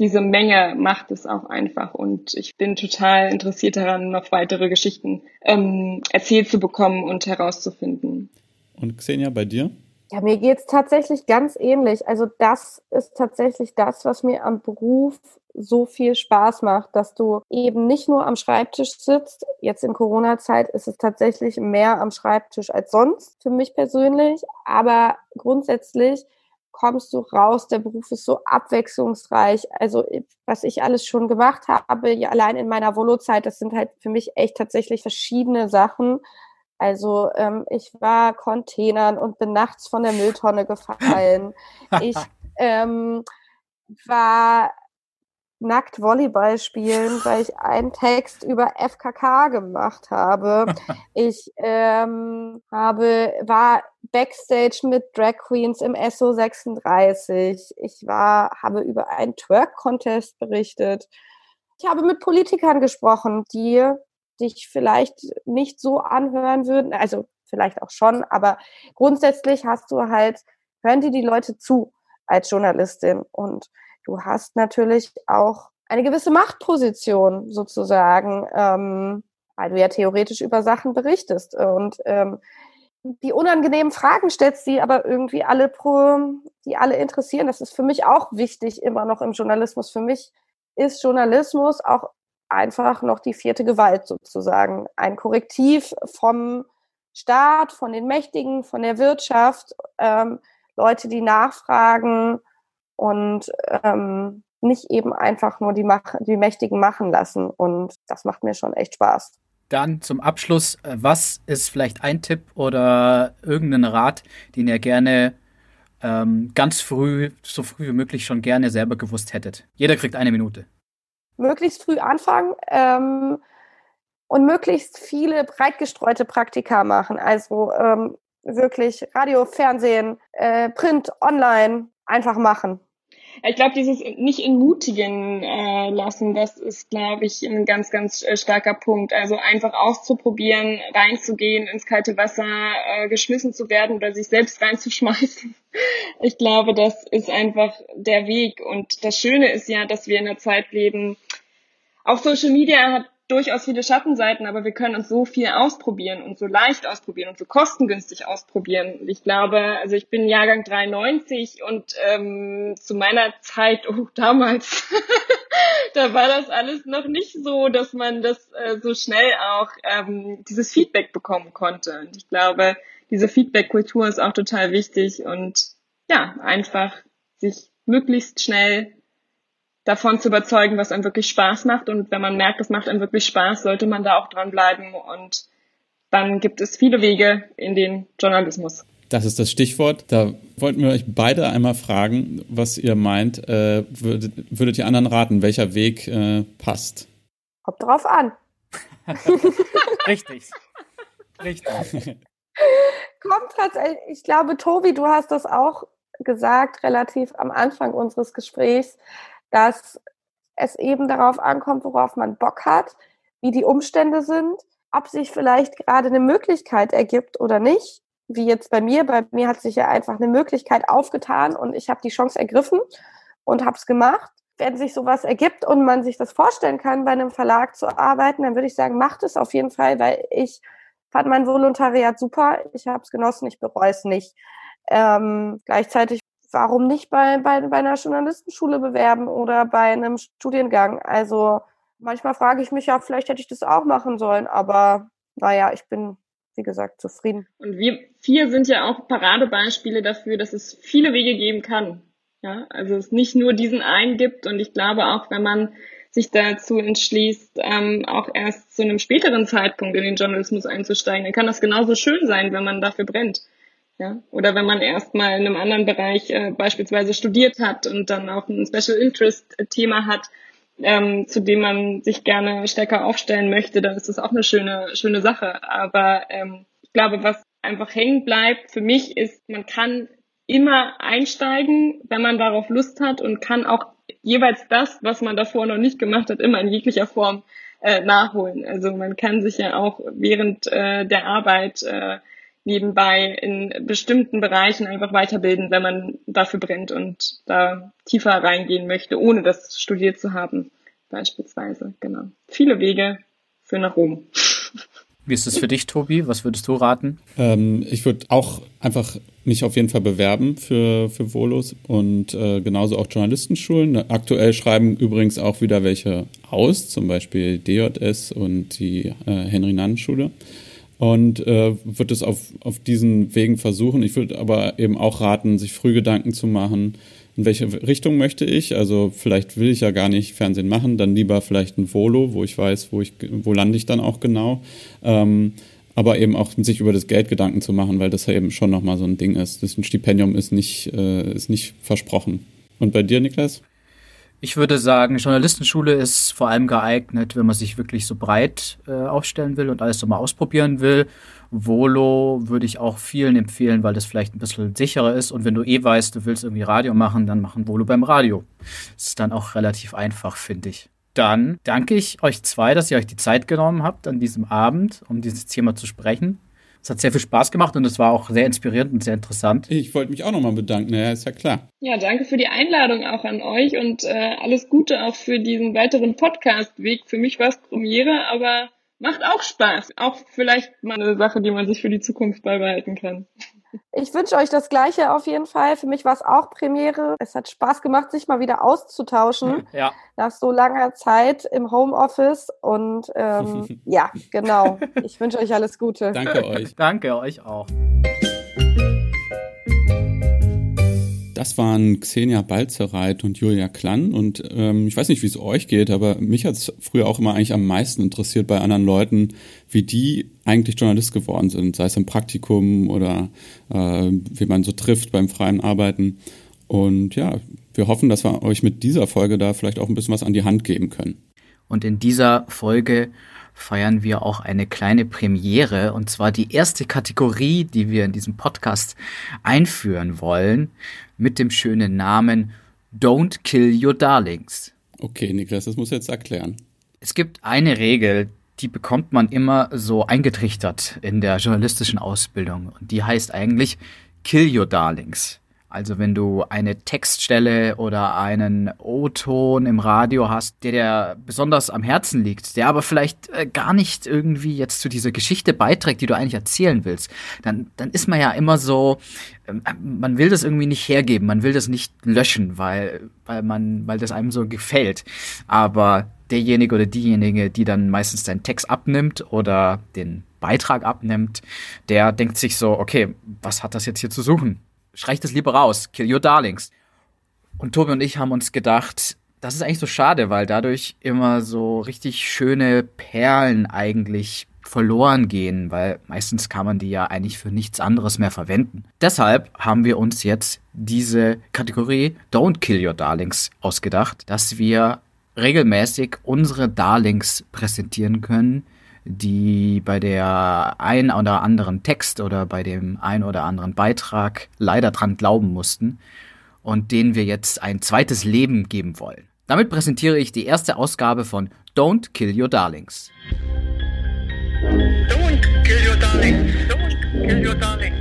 diese Menge macht es auch einfach und ich bin total interessiert daran, noch weitere Geschichten ähm, erzählt zu bekommen und herauszufinden. Und Xenia, bei dir? Ja, mir geht's tatsächlich ganz ähnlich. Also das ist tatsächlich das, was mir am Beruf so viel Spaß macht, dass du eben nicht nur am Schreibtisch sitzt. Jetzt in Corona-Zeit ist es tatsächlich mehr am Schreibtisch als sonst für mich persönlich. Aber grundsätzlich kommst du raus. Der Beruf ist so abwechslungsreich. Also was ich alles schon gemacht habe, ja, allein in meiner Volo-Zeit, das sind halt für mich echt tatsächlich verschiedene Sachen. Also ähm, ich war Containern und bin nachts von der Mülltonne gefallen. ich ähm, war nackt Volleyball spielen, weil ich einen Text über FKK gemacht habe. Ich ähm, habe war backstage mit Drag Queens im SO 36. Ich war habe über einen Twerk Contest berichtet. Ich habe mit Politikern gesprochen, die dich vielleicht nicht so anhören würden, also vielleicht auch schon, aber grundsätzlich hast du halt, hören dir die Leute zu als Journalistin und du hast natürlich auch eine gewisse Machtposition sozusagen, ähm, weil du ja theoretisch über Sachen berichtest und ähm, die unangenehmen Fragen stellst, die aber irgendwie alle pro, die alle interessieren. Das ist für mich auch wichtig immer noch im Journalismus. Für mich ist Journalismus auch einfach noch die vierte Gewalt sozusagen. Ein Korrektiv vom Staat, von den Mächtigen, von der Wirtschaft, ähm, Leute, die nachfragen und ähm, nicht eben einfach nur die, Mach die Mächtigen machen lassen. Und das macht mir schon echt Spaß. Dann zum Abschluss, äh, was ist vielleicht ein Tipp oder irgendein Rat, den ihr gerne ähm, ganz früh, so früh wie möglich schon gerne selber gewusst hättet? Jeder kriegt eine Minute möglichst früh anfangen ähm, und möglichst viele breit gestreute Praktika machen. Also ähm, wirklich Radio, Fernsehen, äh, Print, Online einfach machen. Ich glaube, dieses nicht entmutigen äh, lassen, das ist, glaube ich, ein ganz, ganz äh, starker Punkt. Also einfach auszuprobieren, reinzugehen, ins kalte Wasser äh, geschmissen zu werden oder sich selbst reinzuschmeißen. Ich glaube, das ist einfach der Weg. Und das Schöne ist ja, dass wir in einer Zeit leben, auch Social Media hat durchaus viele Schattenseiten, aber wir können uns so viel ausprobieren und so leicht ausprobieren und so kostengünstig ausprobieren. Ich glaube, also ich bin Jahrgang 93 und ähm, zu meiner Zeit, oh damals, da war das alles noch nicht so, dass man das äh, so schnell auch ähm, dieses Feedback bekommen konnte. Und ich glaube, diese Feedback-Kultur ist auch total wichtig und ja, einfach sich möglichst schnell davon zu überzeugen, was einem wirklich Spaß macht. Und wenn man merkt, es macht einem wirklich Spaß, sollte man da auch dranbleiben. Und dann gibt es viele Wege in den Journalismus. Das ist das Stichwort. Da wollten wir euch beide einmal fragen, was ihr meint. Äh, würdet, würdet, ihr anderen raten, welcher Weg äh, passt? Kommt drauf an. Richtig. Richtig. Kommt tatsächlich, ich glaube, Tobi, du hast das auch gesagt, relativ am Anfang unseres Gesprächs, dass es eben darauf ankommt, worauf man Bock hat, wie die Umstände sind, ob sich vielleicht gerade eine Möglichkeit ergibt oder nicht. Wie jetzt bei mir. Bei mir hat sich ja einfach eine Möglichkeit aufgetan und ich habe die Chance ergriffen und habe es gemacht. Wenn sich sowas ergibt und man sich das vorstellen kann, bei einem Verlag zu arbeiten, dann würde ich sagen, macht es auf jeden Fall, weil ich fand mein Volontariat super. Ich habe es genossen, ich bereue es nicht. Ähm, gleichzeitig warum nicht bei, bei, bei einer Journalistenschule bewerben oder bei einem Studiengang? Also manchmal frage ich mich ja, vielleicht hätte ich das auch machen sollen, aber naja, ich bin, wie gesagt, zufrieden. Und wir vier sind ja auch Paradebeispiele dafür, dass es viele Wege geben kann. Ja, also es nicht nur diesen einen gibt und ich glaube auch, wenn man sich dazu entschließt, ähm, auch erst zu einem späteren Zeitpunkt in den Journalismus einzusteigen, dann kann das genauso schön sein, wenn man dafür brennt. Ja? Oder wenn man erstmal in einem anderen Bereich äh, beispielsweise studiert hat und dann auch ein Special Interest Thema hat, ähm, zu dem man sich gerne stärker aufstellen möchte, dann ist das auch eine schöne, schöne Sache. Aber ähm, ich glaube, was einfach hängen bleibt für mich ist, man kann immer einsteigen, wenn man darauf Lust hat und kann auch jeweils das, was man davor noch nicht gemacht hat, immer in jeglicher Form äh, nachholen. Also man kann sich ja auch während äh, der Arbeit äh, nebenbei in bestimmten Bereichen einfach weiterbilden, wenn man dafür brennt und da tiefer reingehen möchte, ohne das studiert zu haben, beispielsweise. Genau. Viele Wege für nach Rom. Wie ist es für dich, Tobi? Was würdest du raten? Ähm, ich würde auch einfach mich auf jeden Fall bewerben für, für Volos und äh, genauso auch Journalistenschulen. Aktuell schreiben übrigens auch wieder welche aus, zum Beispiel DJS und die äh, Henry-Nannen-Schule. Und äh, würde es auf, auf diesen Wegen versuchen. Ich würde aber eben auch raten, sich früh Gedanken zu machen, in welche Richtung möchte ich. Also vielleicht will ich ja gar nicht Fernsehen machen, dann lieber vielleicht ein Volo, wo ich weiß, wo ich, wo lande ich dann auch genau. Ähm, aber eben auch sich über das Geld Gedanken zu machen, weil das ja eben schon nochmal so ein Ding ist. Das ein Stipendium ist nicht, äh, ist nicht versprochen. Und bei dir, Niklas? Ich würde sagen, Journalistenschule ist vor allem geeignet, wenn man sich wirklich so breit äh, aufstellen will und alles so mal ausprobieren will. Volo würde ich auch vielen empfehlen, weil das vielleicht ein bisschen sicherer ist. Und wenn du eh weißt, du willst irgendwie Radio machen, dann machen Volo beim Radio. Das ist dann auch relativ einfach, finde ich. Dann danke ich euch zwei, dass ihr euch die Zeit genommen habt an diesem Abend, um dieses Thema zu sprechen. Es hat sehr viel Spaß gemacht und es war auch sehr inspirierend und sehr interessant. Ich wollte mich auch nochmal bedanken, ja, ist ja klar. Ja, danke für die Einladung auch an euch und äh, alles Gute auch für diesen weiteren Podcast-Weg. Für mich war es Premiere, aber macht auch Spaß. Auch vielleicht mal eine Sache, die man sich für die Zukunft beibehalten kann. Ich wünsche euch das Gleiche auf jeden Fall. Für mich war es auch Premiere. Es hat Spaß gemacht, sich mal wieder auszutauschen. Ja. Nach so langer Zeit im Homeoffice. Und ähm, ja, genau. Ich wünsche euch alles Gute. Danke euch. Danke euch auch. Das waren Xenia Balzereit und Julia Klann. Und ähm, ich weiß nicht, wie es euch geht, aber mich hat es früher auch immer eigentlich am meisten interessiert bei anderen Leuten, wie die eigentlich Journalist geworden sind, sei es im Praktikum oder äh, wie man so trifft beim freien Arbeiten. Und ja, wir hoffen, dass wir euch mit dieser Folge da vielleicht auch ein bisschen was an die Hand geben können. Und in dieser Folge feiern wir auch eine kleine Premiere und zwar die erste Kategorie, die wir in diesem Podcast einführen wollen, mit dem schönen Namen Don't Kill Your Darlings. Okay, Niklas, das muss jetzt erklären. Es gibt eine Regel, die bekommt man immer so eingetrichtert in der journalistischen Ausbildung und die heißt eigentlich Kill Your Darlings. Also wenn du eine Textstelle oder einen O-Ton im Radio hast, der dir besonders am Herzen liegt, der aber vielleicht äh, gar nicht irgendwie jetzt zu dieser Geschichte beiträgt, die du eigentlich erzählen willst, dann, dann ist man ja immer so, äh, man will das irgendwie nicht hergeben, man will das nicht löschen, weil, weil man, weil das einem so gefällt. Aber derjenige oder diejenige, die dann meistens deinen Text abnimmt oder den Beitrag abnimmt, der denkt sich so, okay, was hat das jetzt hier zu suchen? Streich das lieber raus, kill your darlings. Und Tobi und ich haben uns gedacht, das ist eigentlich so schade, weil dadurch immer so richtig schöne Perlen eigentlich verloren gehen, weil meistens kann man die ja eigentlich für nichts anderes mehr verwenden. Deshalb haben wir uns jetzt diese Kategorie Don't Kill Your Darlings ausgedacht, dass wir regelmäßig unsere Darlings präsentieren können, die bei der ein oder anderen Text oder bei dem ein oder anderen Beitrag leider dran glauben mussten und denen wir jetzt ein zweites Leben geben wollen. Damit präsentiere ich die erste Ausgabe von Don't Kill Your Darlings. Don't kill your darlings. Don't kill your darlings.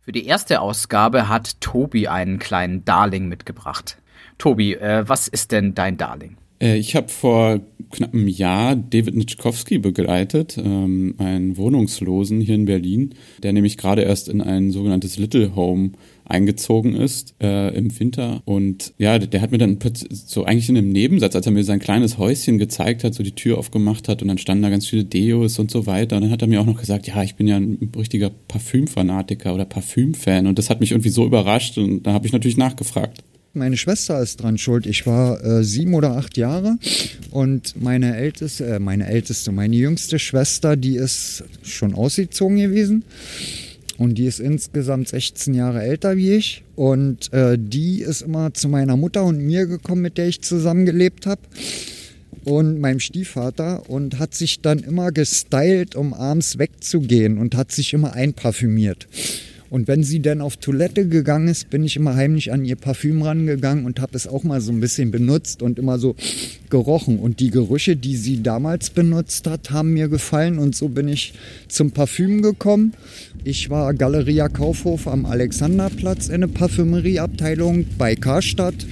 Für die erste Ausgabe hat Tobi einen kleinen Darling mitgebracht. Tobi, äh, was ist denn dein Darling? Äh, ich habe vor knapp einem Jahr David Nitschkowski begleitet, ähm, einen Wohnungslosen hier in Berlin, der nämlich gerade erst in ein sogenanntes Little Home eingezogen ist äh, im Winter. Und ja, der hat mir dann so eigentlich in einem Nebensatz, als er mir sein kleines Häuschen gezeigt hat, so die Tür aufgemacht hat und dann standen da ganz viele Deos und so weiter. Und dann hat er mir auch noch gesagt, ja, ich bin ja ein richtiger Parfümfanatiker oder Parfümfan. Und das hat mich irgendwie so überrascht und da habe ich natürlich nachgefragt. Meine Schwester ist dran schuld. Ich war äh, sieben oder acht Jahre und meine älteste, äh, meine älteste, meine jüngste Schwester, die ist schon ausgezogen gewesen und die ist insgesamt 16 Jahre älter wie ich und äh, die ist immer zu meiner Mutter und mir gekommen, mit der ich zusammengelebt habe und meinem Stiefvater und hat sich dann immer gestylt, um abends wegzugehen und hat sich immer einparfümiert. Und wenn sie dann auf Toilette gegangen ist, bin ich immer heimlich an ihr Parfüm rangegangen und habe es auch mal so ein bisschen benutzt und immer so gerochen. Und die Gerüche, die sie damals benutzt hat, haben mir gefallen und so bin ich zum Parfüm gekommen. Ich war Galeria Kaufhof am Alexanderplatz in der Parfümerieabteilung bei Karstadt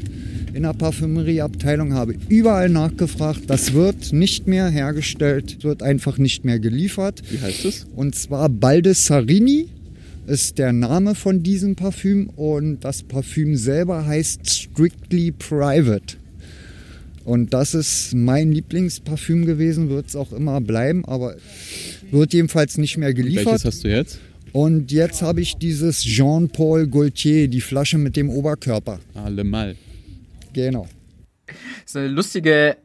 in der Parfümerieabteilung, habe überall nachgefragt. Das wird nicht mehr hergestellt, wird einfach nicht mehr geliefert. Wie heißt es? Und zwar Baldessarini ist der Name von diesem Parfüm und das Parfüm selber heißt Strictly Private. Und das ist mein Lieblingsparfüm gewesen, wird es auch immer bleiben, aber wird jedenfalls nicht mehr geliefert. Welches hast du jetzt? Und jetzt habe ich dieses Jean-Paul Gaultier, die Flasche mit dem Oberkörper. Allemal. Genau. Das ist eine lustige,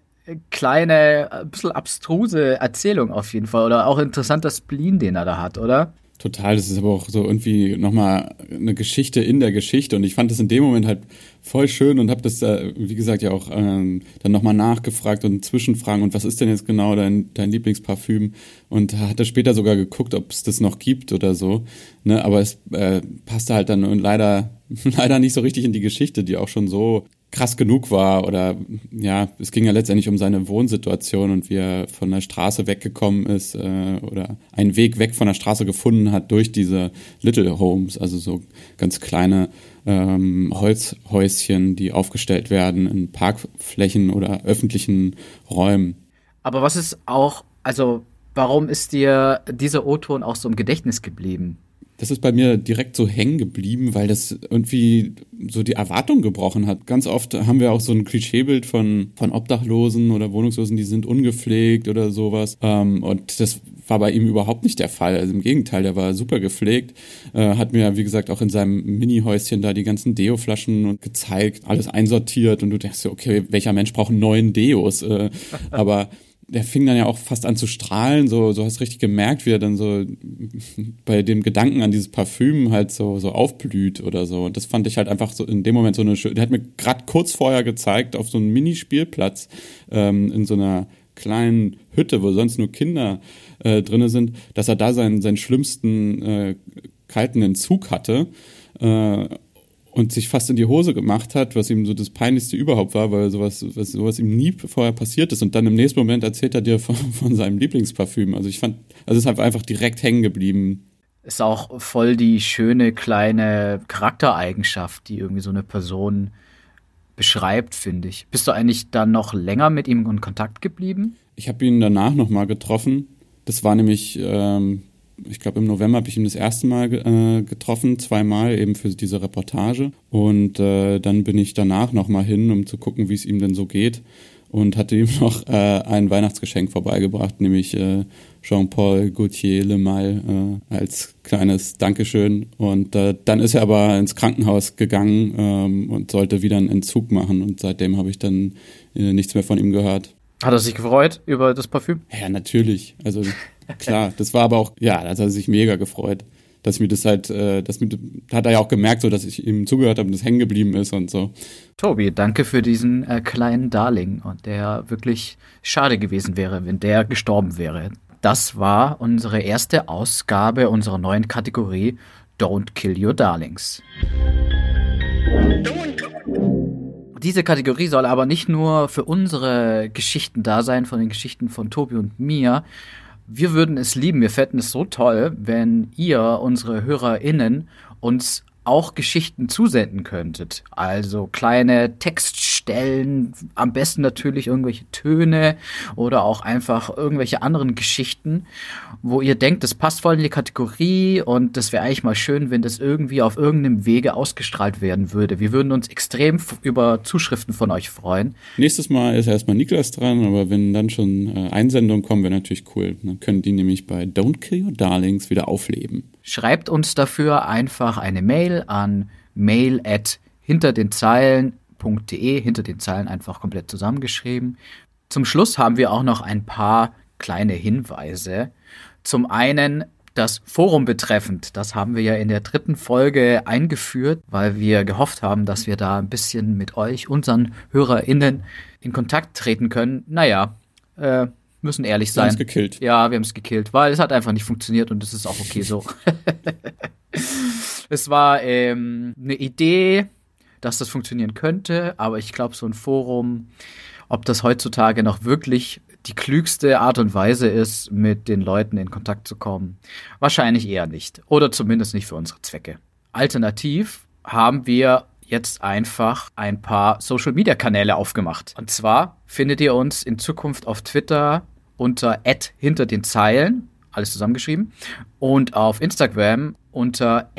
kleine, ein bisschen abstruse Erzählung auf jeden Fall. Oder auch interessanter Spleen, den er da hat, oder? Total, das ist aber auch so irgendwie nochmal eine Geschichte in der Geschichte und ich fand das in dem Moment halt voll schön und habe das, wie gesagt, ja auch ähm, dann nochmal nachgefragt und Zwischenfragen und was ist denn jetzt genau dein, dein Lieblingsparfüm und hatte später sogar geguckt, ob es das noch gibt oder so, ne? aber es äh, passte halt dann leider, leider nicht so richtig in die Geschichte, die auch schon so krass genug war oder ja, es ging ja letztendlich um seine Wohnsituation und wie er von der Straße weggekommen ist äh, oder einen Weg weg von der Straße gefunden hat durch diese Little Homes, also so ganz kleine ähm, Holzhäuschen, die aufgestellt werden in Parkflächen oder öffentlichen Räumen. Aber was ist auch, also warum ist dir dieser O-Ton auch so im Gedächtnis geblieben? Das ist bei mir direkt so hängen geblieben, weil das irgendwie so die Erwartung gebrochen hat. Ganz oft haben wir auch so ein Klischeebild von, von Obdachlosen oder Wohnungslosen, die sind ungepflegt oder sowas. Ähm, und das war bei ihm überhaupt nicht der Fall. Also im Gegenteil, der war super gepflegt, äh, hat mir, wie gesagt, auch in seinem Mini-Häuschen da die ganzen Deo-Flaschen gezeigt, alles einsortiert und du denkst, okay, welcher Mensch braucht neun Deos? Äh, aber der fing dann ja auch fast an zu strahlen, so, so hast richtig gemerkt, wie er dann so bei dem Gedanken an dieses Parfüm halt so, so aufblüht oder so. Und das fand ich halt einfach so in dem Moment so eine schöne, der hat mir gerade kurz vorher gezeigt, auf so einem Mini-Spielplatz ähm, in so einer kleinen Hütte, wo sonst nur Kinder äh, drinne sind, dass er da seinen, seinen schlimmsten äh, kalten Entzug hatte. Äh, und sich fast in die Hose gemacht hat, was ihm so das Peinlichste überhaupt war, weil sowas, was, sowas ihm nie vorher passiert ist. Und dann im nächsten Moment erzählt er dir von, von seinem Lieblingsparfüm. Also ich fand, also es ist einfach direkt hängen geblieben. Ist auch voll die schöne kleine Charaktereigenschaft, die irgendwie so eine Person beschreibt, finde ich. Bist du eigentlich dann noch länger mit ihm in Kontakt geblieben? Ich habe ihn danach nochmal getroffen. Das war nämlich ähm, ich glaube, im November habe ich ihn das erste Mal äh, getroffen, zweimal eben für diese Reportage. Und äh, dann bin ich danach nochmal hin, um zu gucken, wie es ihm denn so geht. Und hatte ihm noch äh, ein Weihnachtsgeschenk vorbeigebracht, nämlich äh, Jean-Paul Gaultier Le Mal äh, als kleines Dankeschön. Und äh, dann ist er aber ins Krankenhaus gegangen ähm, und sollte wieder einen Entzug machen. Und seitdem habe ich dann nichts mehr von ihm gehört. Hat er sich gefreut über das Parfüm? Ja, natürlich. Also klar, das war aber auch, ja, da hat er sich mega gefreut. Dass mir das halt, äh, das hat er ja auch gemerkt, so dass ich ihm zugehört habe und das hängen geblieben ist und so. Tobi, danke für diesen äh, kleinen Darling und der wirklich schade gewesen wäre, wenn der gestorben wäre. Das war unsere erste Ausgabe unserer neuen Kategorie Don't Kill Your Darlings. Diese Kategorie soll aber nicht nur für unsere Geschichten da sein, von den Geschichten von Tobi und mir, wir würden es lieben, wir fänden es so toll, wenn ihr, unsere HörerInnen, uns auch Geschichten zusenden könntet. Also kleine Text Stellen, am besten natürlich irgendwelche Töne oder auch einfach irgendwelche anderen Geschichten, wo ihr denkt, das passt voll in die Kategorie und das wäre eigentlich mal schön, wenn das irgendwie auf irgendeinem Wege ausgestrahlt werden würde. Wir würden uns extrem über Zuschriften von euch freuen. Nächstes Mal ist erstmal Niklas dran, aber wenn dann schon äh, Einsendungen kommen, wäre natürlich cool. Dann können die nämlich bei Don't Kill Your Darlings wieder aufleben. Schreibt uns dafür einfach eine Mail an mail at hinter den Zeilen.de, hinter den Zeilen einfach komplett zusammengeschrieben. Zum Schluss haben wir auch noch ein paar kleine Hinweise. Zum einen das Forum betreffend, das haben wir ja in der dritten Folge eingeführt, weil wir gehofft haben, dass wir da ein bisschen mit euch, unseren HörerInnen, in Kontakt treten können. Naja, äh, müssen ehrlich sein. Wir haben es gekillt. Ja, wir haben es gekillt, weil es hat einfach nicht funktioniert und es ist auch okay so. es war ähm, eine Idee, dass das funktionieren könnte, aber ich glaube, so ein Forum, ob das heutzutage noch wirklich die klügste Art und Weise ist, mit den Leuten in Kontakt zu kommen, wahrscheinlich eher nicht. Oder zumindest nicht für unsere Zwecke. Alternativ haben wir jetzt einfach ein paar Social Media Kanäle aufgemacht. Und zwar findet ihr uns in Zukunft auf Twitter unter hinter den Zeilen, alles zusammengeschrieben, und auf Instagram unter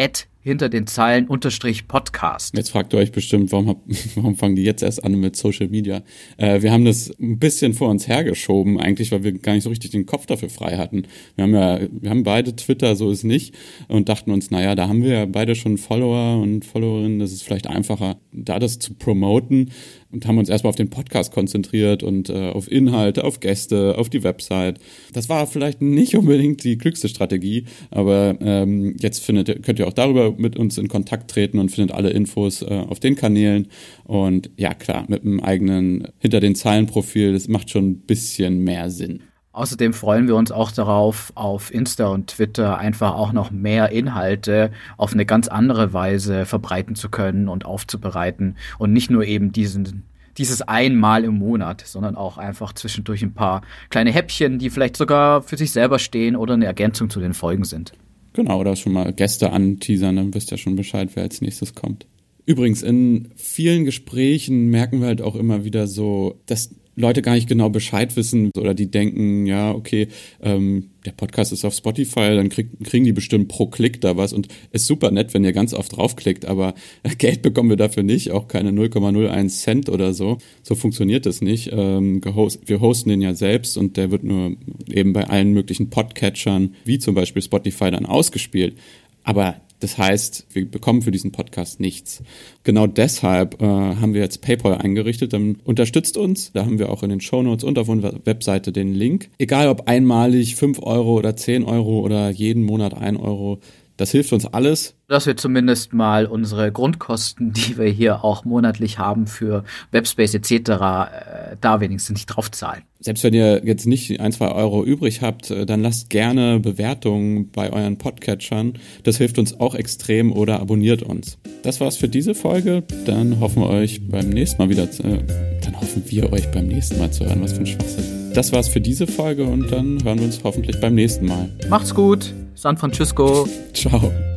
hinter den Zeilen unterstrich Podcast. Jetzt fragt ihr euch bestimmt, warum, hab, warum fangen die jetzt erst an mit Social Media? Äh, wir haben das ein bisschen vor uns hergeschoben, eigentlich, weil wir gar nicht so richtig den Kopf dafür frei hatten. Wir haben ja, wir haben beide Twitter, so ist nicht, und dachten uns, naja, da haben wir ja beide schon Follower und Followerinnen, das ist vielleicht einfacher, da das zu promoten und haben uns erstmal auf den Podcast konzentriert und äh, auf Inhalte, auf Gäste, auf die Website. Das war vielleicht nicht unbedingt die klügste Strategie, aber ähm, jetzt findet, könnt ihr auch darüber mit uns in Kontakt treten und findet alle Infos äh, auf den Kanälen. Und ja, klar, mit einem eigenen hinter den Zeilen Profil, das macht schon ein bisschen mehr Sinn. Außerdem freuen wir uns auch darauf, auf Insta und Twitter einfach auch noch mehr Inhalte auf eine ganz andere Weise verbreiten zu können und aufzubereiten und nicht nur eben diesen dieses einmal im Monat, sondern auch einfach zwischendurch ein paar kleine Häppchen, die vielleicht sogar für sich selber stehen oder eine Ergänzung zu den Folgen sind. Genau, oder schon mal Gäste anteasern, dann wisst ihr schon Bescheid, wer als nächstes kommt. Übrigens, in vielen Gesprächen merken wir halt auch immer wieder so, dass Leute gar nicht genau Bescheid wissen oder die denken, ja, okay, ähm, der Podcast ist auf Spotify, dann krieg, kriegen die bestimmt pro Klick da was und ist super nett, wenn ihr ganz oft draufklickt, aber Geld bekommen wir dafür nicht, auch keine 0,01 Cent oder so. So funktioniert das nicht. Ähm, wir hosten den ja selbst und der wird nur eben bei allen möglichen Podcatchern, wie zum Beispiel Spotify, dann ausgespielt. Aber das heißt, wir bekommen für diesen Podcast nichts. Genau deshalb äh, haben wir jetzt PayPal eingerichtet. Dann unterstützt uns. Da haben wir auch in den Show Notes und auf unserer Webseite den Link. Egal ob einmalig 5 Euro oder 10 Euro oder jeden Monat 1 Euro. Das hilft uns alles. Dass wir zumindest mal unsere Grundkosten, die wir hier auch monatlich haben für Webspace etc., äh, da wenigstens nicht draufzahlen. Selbst wenn ihr jetzt nicht ein, zwei Euro übrig habt, äh, dann lasst gerne Bewertungen bei euren Podcatchern. Das hilft uns auch extrem oder abonniert uns. Das war's für diese Folge. Dann hoffen wir euch beim nächsten Mal wieder, zu, äh, dann hoffen wir euch beim nächsten Mal zu hören. Was für ein Schwachsinn. Das war's für diese Folge und dann hören wir uns hoffentlich beim nächsten Mal. Macht's gut. San Francisco. Ciao.